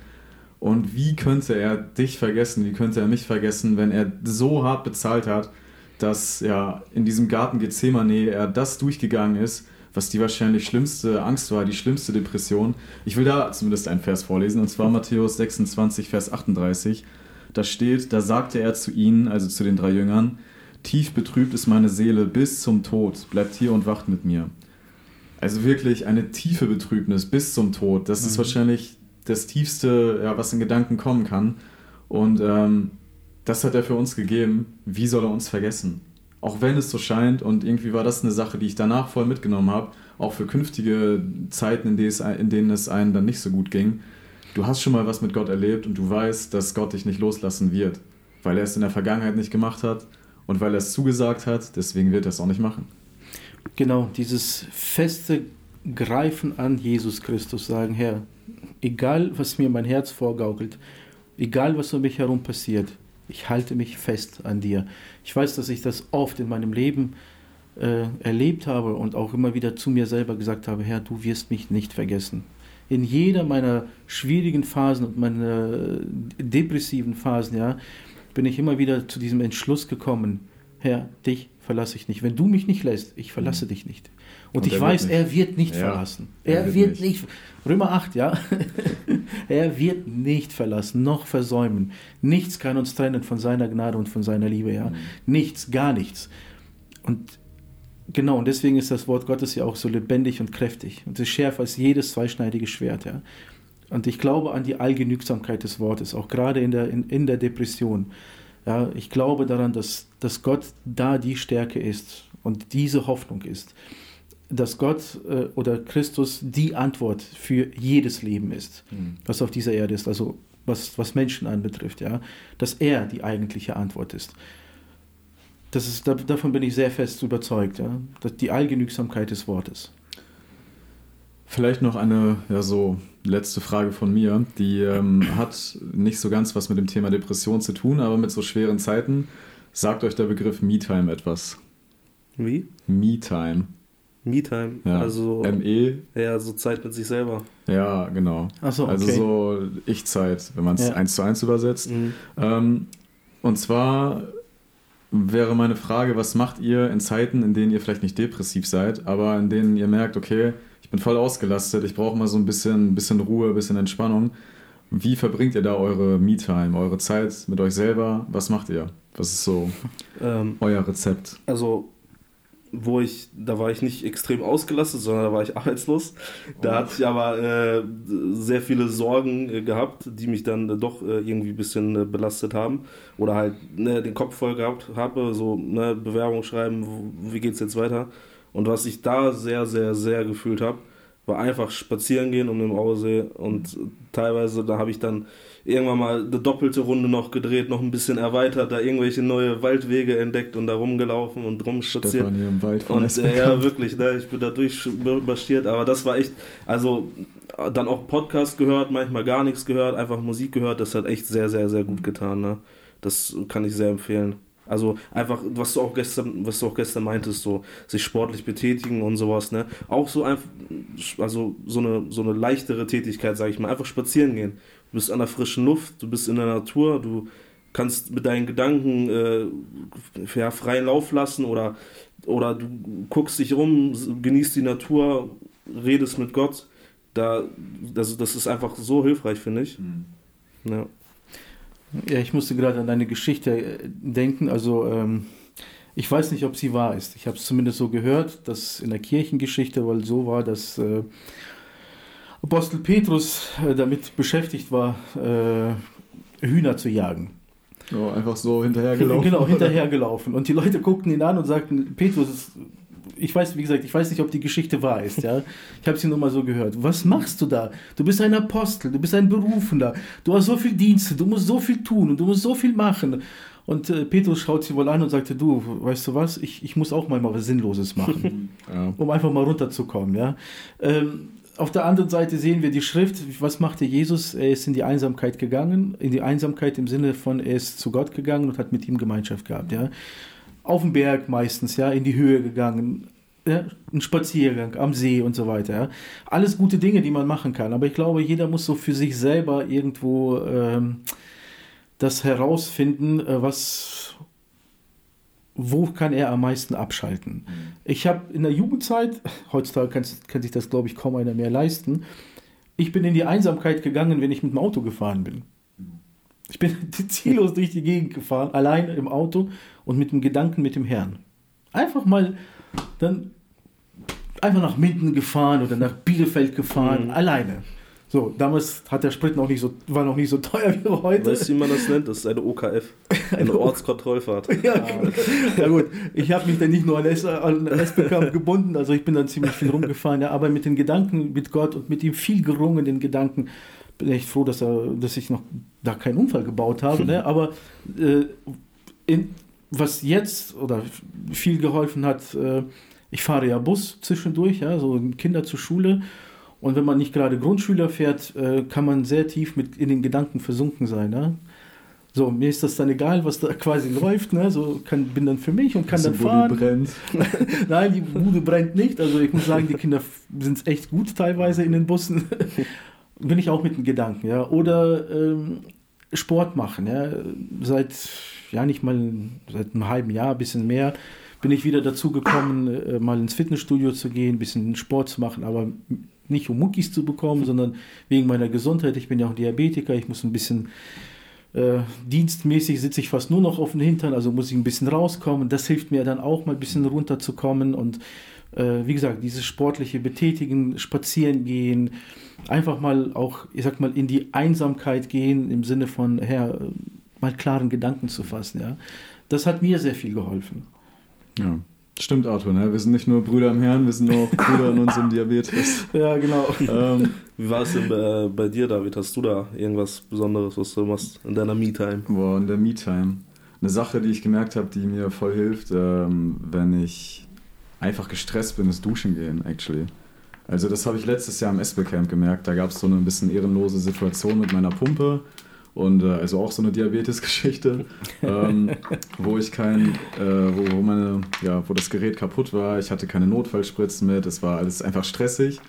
Und wie könnte er dich vergessen, wie könnte er mich vergessen, wenn er so hart bezahlt hat, dass ja in diesem Garten Gethsemane er das durchgegangen ist, was die wahrscheinlich schlimmste Angst war, die schlimmste Depression. Ich will da zumindest einen Vers vorlesen, und zwar Matthäus 26, Vers 38. Da steht, da sagte er zu ihnen, also zu den drei Jüngern, Tief betrübt ist meine Seele bis zum Tod, bleibt hier und wacht mit mir. Also wirklich eine tiefe Betrübnis bis zum Tod. Das mhm. ist wahrscheinlich das Tiefste, ja, was in Gedanken kommen kann. Und ähm, das hat er für uns gegeben. Wie soll er uns vergessen? Auch wenn es so scheint. Und irgendwie war das eine Sache, die ich danach voll mitgenommen habe, auch für künftige Zeiten, in, es, in denen es einem dann nicht so gut ging. Du hast schon mal was mit Gott erlebt und du weißt, dass Gott dich nicht loslassen wird, weil er es in der Vergangenheit nicht gemacht hat und weil er es zugesagt hat, deswegen wird er es auch nicht machen. Genau, dieses feste Greifen an Jesus Christus, sagen, Herr, egal was mir mein Herz vorgaukelt, egal was um mich herum passiert, ich halte mich fest an dir. Ich weiß, dass ich das oft in meinem Leben äh, erlebt habe und auch immer wieder zu mir selber gesagt habe, Herr, du wirst mich nicht vergessen. In jeder meiner schwierigen Phasen und meiner depressiven Phasen, ja, bin ich immer wieder zu diesem Entschluss gekommen, Herr, dich verlasse ich nicht. Wenn du mich nicht lässt, ich verlasse mhm. dich nicht. Und, und ich weiß, er wird nicht ja, verlassen. Er, er wird, wird nicht. nicht. Römer 8, ja. [LAUGHS] er wird nicht verlassen, noch versäumen. Nichts kann uns trennen von seiner Gnade und von seiner Liebe, ja. Mhm. Nichts, gar nichts. Und genau, und deswegen ist das Wort Gottes ja auch so lebendig und kräftig. Und es ist schärfer als jedes zweischneidige Schwert, ja. Und ich glaube an die Allgenügsamkeit des Wortes, auch gerade in der, in, in der Depression. Ja, ich glaube daran, dass, dass Gott da die Stärke ist und diese Hoffnung ist. Dass Gott äh, oder Christus die Antwort für jedes Leben ist, Mhm. was auf dieser Erde ist, also was, was Menschen anbetrifft, ja, dass er die eigentliche Antwort ist. Das ist da, davon bin ich sehr fest überzeugt, ja, dass die Allgenügsamkeit des Wortes. Vielleicht noch eine ja, so letzte Frage von mir, die ähm, hat nicht so ganz was mit dem Thema Depression zu tun, aber mit so schweren Zeiten. Sagt euch der Begriff Me-Time etwas? Wie? Me-Time. Me-Time. Ja. Also, M-E. ja, so Zeit mit sich selber. Ja, genau. Ach so, Also okay. so Ich-Zeit, wenn man es Ja. eins zu eins übersetzt. Mhm. Ähm, und zwar wäre meine Frage, was macht ihr in Zeiten, in denen ihr vielleicht nicht depressiv seid, aber in denen ihr merkt, okay, ich bin voll ausgelastet, ich brauche mal so ein bisschen, bisschen Ruhe, ein bisschen Entspannung. Wie verbringt ihr da eure Me-Time, eure Zeit mit euch selber? Was macht ihr? Was ist so Ähm, euer Rezept? also wo ich, da war ich nicht extrem ausgelastet, sondern da war ich [LAUGHS] arbeitslos. Da hatte ich aber äh, sehr viele Sorgen äh, gehabt, die mich dann äh, doch äh, irgendwie ein bisschen äh, belastet haben. Oder halt ne, den Kopf voll gehabt habe, so ne, Bewerbung schreiben, wo, wie geht's jetzt weiter. Und was ich da sehr, sehr, sehr gefühlt habe, war einfach spazieren gehen um den Ausee und teilweise, da habe ich dann irgendwann mal eine doppelte Runde noch gedreht, noch ein bisschen erweitert, da irgendwelche neue Waldwege entdeckt und da rumgelaufen und rumspaziert. Stefan hier im Wald von Und äh, ja, wirklich, ne, ich bin da durchmarschiert, aber das war echt, also dann auch Podcast gehört, manchmal gar nichts gehört, einfach Musik gehört, das hat echt sehr, sehr, sehr gut getan. Ne? Das kann ich sehr empfehlen. Also einfach, was du auch gestern, was du auch gestern meintest, so sich sportlich betätigen und sowas, ne? Auch so einfach, also so eine, so eine leichtere Tätigkeit, sage ich mal, einfach spazieren gehen. Du bist an der frischen Luft, du bist in der Natur, du kannst mit deinen Gedanken äh, ja, freien Lauf lassen oder, oder du guckst dich rum, genießt die Natur, redest mit Gott. Da, das, das ist einfach so hilfreich, finde ich. Ja. Ja, ich musste gerade an deine Geschichte äh, denken. Also, ähm, ich weiß nicht, ob sie wahr ist. Ich habe es zumindest so gehört, dass in der Kirchengeschichte, weil so war, dass äh, Apostel Petrus äh, damit beschäftigt war, äh, Hühner zu jagen. Oh, einfach so hinterhergelaufen. Genau, hinterhergelaufen. Und die Leute guckten ihn an und sagten, Petrus, ich weiß, wie gesagt, ich weiß nicht, ob die Geschichte wahr ist, ja. Ich habe sie nur mal so gehört. Was machst du da? Du bist ein Apostel, du bist ein Berufener, du hast so viel Dienste, du musst so viel tun und du musst so viel machen. Und äh, Petrus schaut sie wohl an und sagte, du, weißt du was, ich, ich muss auch mal was Sinnloses machen, [LAUGHS] Ja. um einfach mal runterzukommen, ja. Ähm, auf der anderen Seite sehen wir die Schrift, was machte Jesus? Er ist in die Einsamkeit gegangen, in die Einsamkeit im Sinne von, er ist zu Gott gegangen und hat mit ihm Gemeinschaft gehabt, ja. Auf dem Berg meistens, ja, in die Höhe gegangen, ja, ein Spaziergang am See und so weiter, ja. Alles gute Dinge, die man machen kann, aber ich glaube, jeder muss so für sich selber irgendwo ähm, das herausfinden, äh, was, wo kann er am meisten abschalten. Ich habe in der Jugendzeit, heutzutage kann, kann sich das, glaube ich, kaum einer mehr leisten, ich bin in die Einsamkeit gegangen, wenn ich mit dem Auto gefahren bin. Ich bin [LAUGHS] ziellos durch die Gegend gefahren, allein im Auto und mit dem Gedanken mit dem Herrn. Einfach mal dann einfach nach Minden gefahren oder nach Bielefeld gefahren, Mhm. alleine. So, damals hat der Sprit noch nicht so, war noch nicht so teuer wie heute. Weißt du, wie man das nennt? Das ist eine OKF. [LAUGHS] Eine Ortskontrollfahrt. Ja, ja gut, ich habe mich dann nicht nur an, S an SBK gebunden, also ich bin dann ziemlich viel rumgefahren, ja, aber mit den Gedanken, mit Gott und mit ihm viel gerungenen Gedanken bin ich froh, dass, er, dass ich noch da keinen Unfall gebaut habe. [LAUGHS] Ne? Aber äh, in, was jetzt oder viel geholfen hat, äh, ich fahre ja Bus zwischendurch, ja, so Kinder zur Schule. Und wenn man nicht gerade Grundschüler fährt, äh, kann man sehr tief mit in den Gedanken versunken sein. Ne? So, mir ist das dann egal, was da [LAUGHS] quasi läuft. Ne? So kann, bin dann für mich und kann Dass dann die Bude fahren. brennt. [LAUGHS] Nein, die Bude brennt nicht. Also ich muss sagen, die Kinder sind echt gut teilweise in den Bussen. [LAUGHS] Bin ich auch mit den Gedanken, ja. Oder ähm, Sport machen, ja. Seit, ja nicht mal seit einem halben Jahr, ein bisschen mehr, bin ich wieder dazu gekommen, äh, mal ins Fitnessstudio zu gehen, ein bisschen Sport zu machen, aber nicht um Muckis zu bekommen, sondern wegen meiner Gesundheit. Ich bin ja auch Diabetiker, ich muss ein bisschen äh, dienstmäßig sitze ich fast nur noch auf dem Hintern, also muss ich ein bisschen rauskommen. Das hilft mir dann auch mal ein bisschen runterzukommen und äh, wie gesagt, dieses sportliche Betätigen, Spazieren gehen, einfach mal auch, ich sag mal, in die Einsamkeit gehen, im Sinne von, Herr, mal klaren Gedanken zu fassen, ja. Das hat mir sehr viel geholfen. Ja. Stimmt, Arthur, ne? wir sind nicht nur Brüder im Herrn, wir sind auch [LAUGHS] Brüder in unserem Diabetes. Ja, genau. Ähm, Wie war es denn bei, bei dir, David? Hast du da irgendwas Besonderes, was du machst in deiner Me-Time? boah, in der Me-Time. Eine Sache, die ich gemerkt habe, die mir voll hilft, ähm, wenn ich einfach gestresst bin, ist duschen gehen, actually. Also das habe ich letztes Jahr im Espelcamp gemerkt. Da gab es so eine ein bisschen ehrenlose Situation mit meiner Pumpe und äh, also auch so eine Diabetes-Geschichte, [LAUGHS] ähm, wo ich kein, äh, wo, wo meine, ja, wo das Gerät kaputt war. Ich hatte keine Notfallspritzen mit. Es war alles einfach stressig.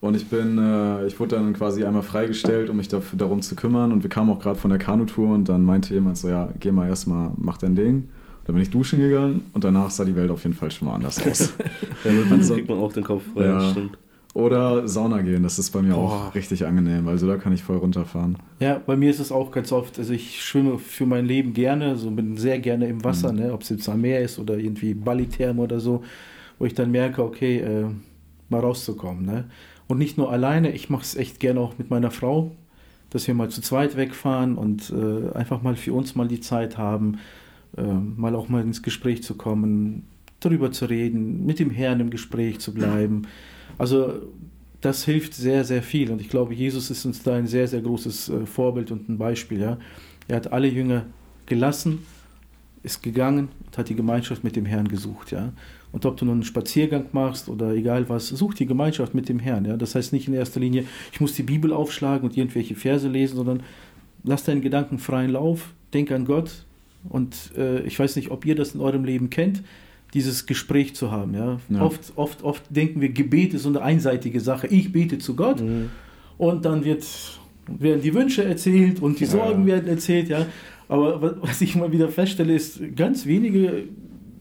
Und ich bin, äh, ich wurde dann quasi einmal freigestellt, um mich dafür, darum zu kümmern. Und wir kamen auch gerade von der Kanutour und dann meinte jemand so, ja, geh mal erstmal, mach dein Ding. Da bin ich duschen gegangen und danach sah die Welt auf jeden Fall schon mal anders aus. [LAUGHS] Dann kriegt man auch den Kopf frei, Ja. stimmt. Oder Sauna gehen, das ist bei mir auch Boah. richtig angenehm. Also da kann ich voll runterfahren. Ja, bei mir ist es auch ganz oft, also ich schwimme für mein Leben gerne, so bin sehr gerne im Wasser, Mhm. ne, ob es jetzt am Meer ist oder irgendwie Bali-Therme oder so, wo ich dann merke, okay, äh, mal rauszukommen. Ne? Und nicht nur alleine, ich mache es echt gerne auch mit meiner Frau, dass wir mal zu zweit wegfahren und äh, einfach mal für uns mal die Zeit haben, äh, mal auch mal ins Gespräch zu kommen, darüber zu reden, mit dem Herrn im Gespräch zu bleiben. Also das hilft sehr, sehr viel. Und ich glaube, Jesus ist uns da ein sehr, sehr großes äh, Vorbild und ein Beispiel. Ja? Er hat alle Jünger gelassen, ist gegangen und hat die Gemeinschaft mit dem Herrn gesucht. Ja? Und ob du nun einen Spaziergang machst oder egal was, such die Gemeinschaft mit dem Herrn. Ja? Das heißt nicht in erster Linie, ich muss die Bibel aufschlagen und irgendwelche Verse lesen, sondern lass deinen Gedanken freien Lauf, denk an Gott. Und äh, ich weiß nicht, ob ihr das in eurem Leben kennt, dieses Gespräch zu haben. Ja? Ja. Oft, oft, oft denken wir, Gebet ist so eine einseitige Sache. Ich bete zu Gott Mhm. und dann wird, werden die Wünsche erzählt und die Ja. Sorgen werden erzählt, ja. Aber wa- was ich mal wieder feststelle, ist, ganz wenige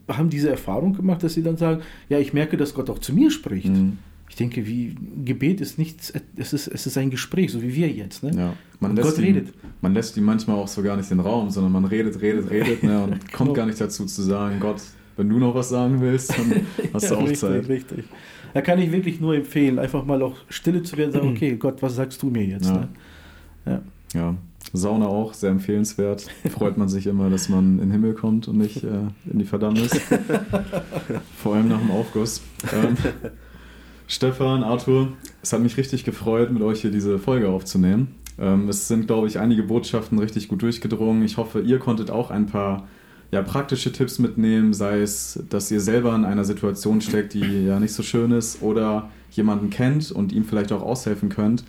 haben diese Erfahrung gemacht, dass sie dann sagen, ja, ich merke, dass Gott auch zu mir spricht. Mhm. Ich denke, wie Gebet ist nichts, es ist, es ist ein Gespräch, so wie wir jetzt. Ne? Ja. Man, lässt Gott ihm, redet. man lässt ihm manchmal auch so gar nicht den Raum, sondern man redet, redet, redet ne, und [LAUGHS] kommt Genau. gar nicht dazu zu sagen, Gott, wenn du noch was sagen willst, dann [LAUGHS] hast du Ja, auch richtig, Zeit. richtig. Da kann ich wirklich nur empfehlen, einfach mal auch stille zu werden, sagen, [CLEARS THROAT] okay, Gott, was sagst du mir jetzt? Ja. Ne? Ja. Ja, Sauna auch, sehr empfehlenswert. Freut man sich immer, dass man in den Himmel kommt und nicht äh, in die Verdammnis. [LAUGHS] Vor allem nach dem Aufguss. Ähm, Stefan, Arthur, es hat mich richtig gefreut, mit euch hier diese Folge aufzunehmen. Ähm, es sind, glaube ich, einige Botschaften richtig gut durchgedrungen. Ich hoffe, ihr konntet auch ein paar ja, praktische Tipps mitnehmen, sei es, dass ihr selber in einer Situation steckt, die ja nicht so schön ist oder jemanden kennt und ihm vielleicht auch aushelfen könnt.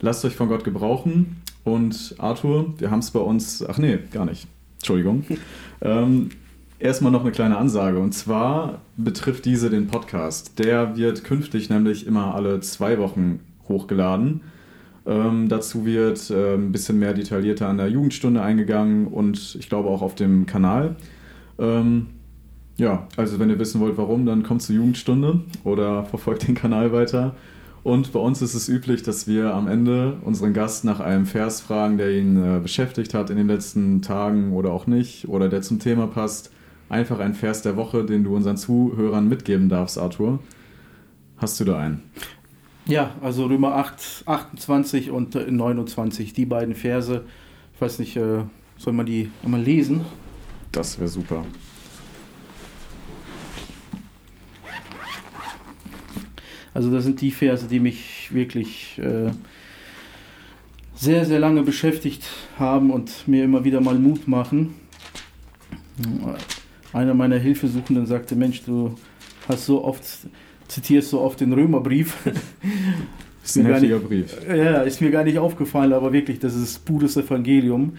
Lasst euch von Gott gebrauchen. Und Arthur, wir haben es bei uns, ach nee, gar nicht. Entschuldigung. [LAUGHS] ähm, erstmal noch eine kleine Ansage. Und zwar betrifft diese den Podcast. Der wird künftig nämlich immer alle zwei Wochen hochgeladen. Ähm, dazu wird äh, ein bisschen mehr detaillierter an der Jugendstunde eingegangen und ich glaube auch auf dem Kanal. Ähm, ja, also wenn ihr wissen wollt, warum, dann kommt zur Jugendstunde oder verfolgt den Kanal weiter. Und bei uns ist es üblich, dass wir am Ende unseren Gast nach einem Vers fragen, der ihn äh, beschäftigt hat in den letzten Tagen oder auch nicht oder der zum Thema passt. Einfach ein Vers der Woche, den du unseren Zuhörern mitgeben darfst, Arthur. Hast du da einen? Ja, also Römer 8, 28 und äh, 29, die beiden Verse. Ich weiß nicht, äh, soll man die einmal lesen? Das wäre super. Also das sind die Verse, die mich wirklich äh, sehr, sehr lange beschäftigt haben und mir immer wieder mal Mut machen. Einer meiner Hilfesuchenden sagte, Mensch, du hast so oft, zitierst so oft den Römerbrief. Das [LAUGHS] ist ein heftiger Brief. Ja, ist mir gar nicht aufgefallen, aber wirklich, das ist pures Evangelium.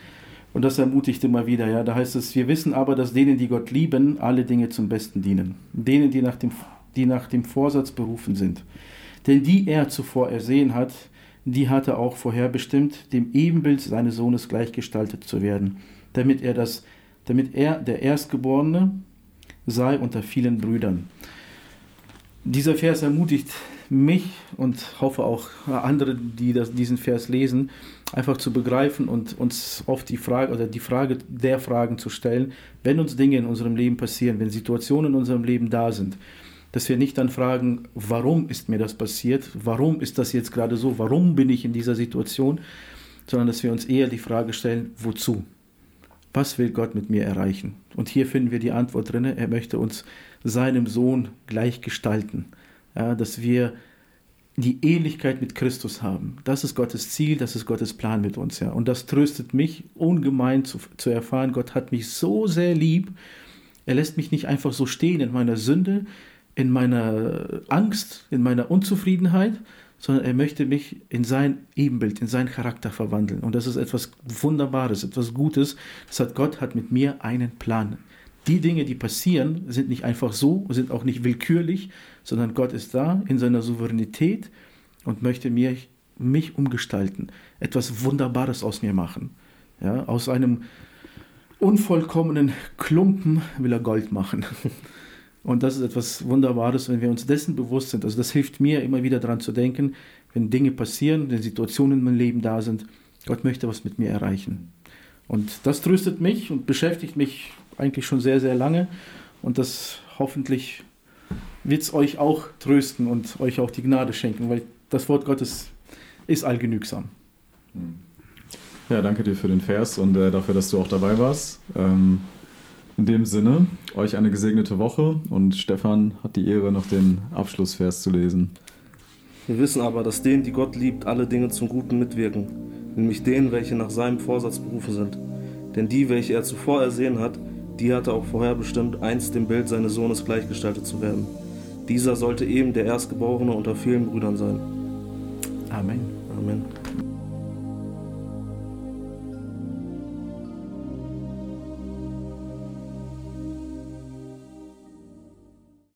Und das ermutigt immer wieder, ja. Da heißt es, wir wissen aber, dass denen, die Gott lieben, alle Dinge zum Besten dienen. Denen, die nach dem, die nach dem Vorsatz berufen sind. Denn die er zuvor ersehen hat, die hat er auch vorherbestimmt, dem Ebenbild seines Sohnes gleichgestaltet zu werden, damit er das, damit er der Erstgeborene sei unter vielen Brüdern. Dieser Vers ermutigt mich und hoffe auch andere, die das, diesen Vers lesen, einfach zu begreifen und uns oft die Frage oder die Frage der Fragen zu stellen, wenn uns Dinge in unserem Leben passieren, wenn Situationen in unserem Leben da sind, dass wir nicht dann fragen, warum ist mir das passiert, warum ist das jetzt gerade so, warum bin ich in dieser Situation, sondern dass wir uns eher die Frage stellen, wozu? Was will Gott mit mir erreichen? Und hier finden wir die Antwort drin. Er möchte uns seinem Sohn gleich gestalten, ja, dass wir die Ähnlichkeit mit Christus haben. Das ist Gottes Ziel, das ist Gottes Plan mit uns. Ja. Und das tröstet mich ungemein zu, zu erfahren, Gott hat mich so sehr lieb. Er lässt mich nicht einfach so stehen in meiner Sünde, in meiner Angst, in meiner Unzufriedenheit, sondern er möchte mich in sein Ebenbild, in seinen Charakter verwandeln. Und das ist etwas Wunderbares, etwas Gutes. Das hat Gott hat mit mir einen Plan. Die Dinge, die passieren, sind nicht einfach so, sind auch nicht willkürlich, sondern Gott ist da in seiner Souveränität und möchte mir, mich umgestalten, etwas Wunderbares aus mir machen. Ja, aus einem unvollkommenen Klumpen will er Gold machen. [LAUGHS] Und das ist etwas Wunderbares, wenn wir uns dessen bewusst sind. Also das hilft mir immer wieder daran zu denken, wenn Dinge passieren, wenn Situationen in meinem Leben da sind, Gott möchte was mit mir erreichen. Und das tröstet mich und beschäftigt mich eigentlich schon sehr, sehr lange. Und das hoffentlich wird es euch auch trösten und euch auch die Gnade schenken, weil das Wort Gottes ist allgenügsam. Ja, danke dir für den Vers und äh, dafür, dass du auch dabei warst. Ähm, in dem Sinne, euch eine gesegnete Woche und Stefan hat die Ehre, noch den Abschlussvers zu lesen. Wir wissen aber, dass denen, die Gott liebt, alle Dinge zum Guten mitwirken, nämlich denen, welche nach seinem Vorsatz berufen sind. Denn die, welche er zuvor ersehen hat, die hatte auch vorherbestimmt, einst dem Bild seines Sohnes gleichgestaltet zu werden. Dieser sollte eben der Erstgeborene unter vielen Brüdern sein. Amen. Amen.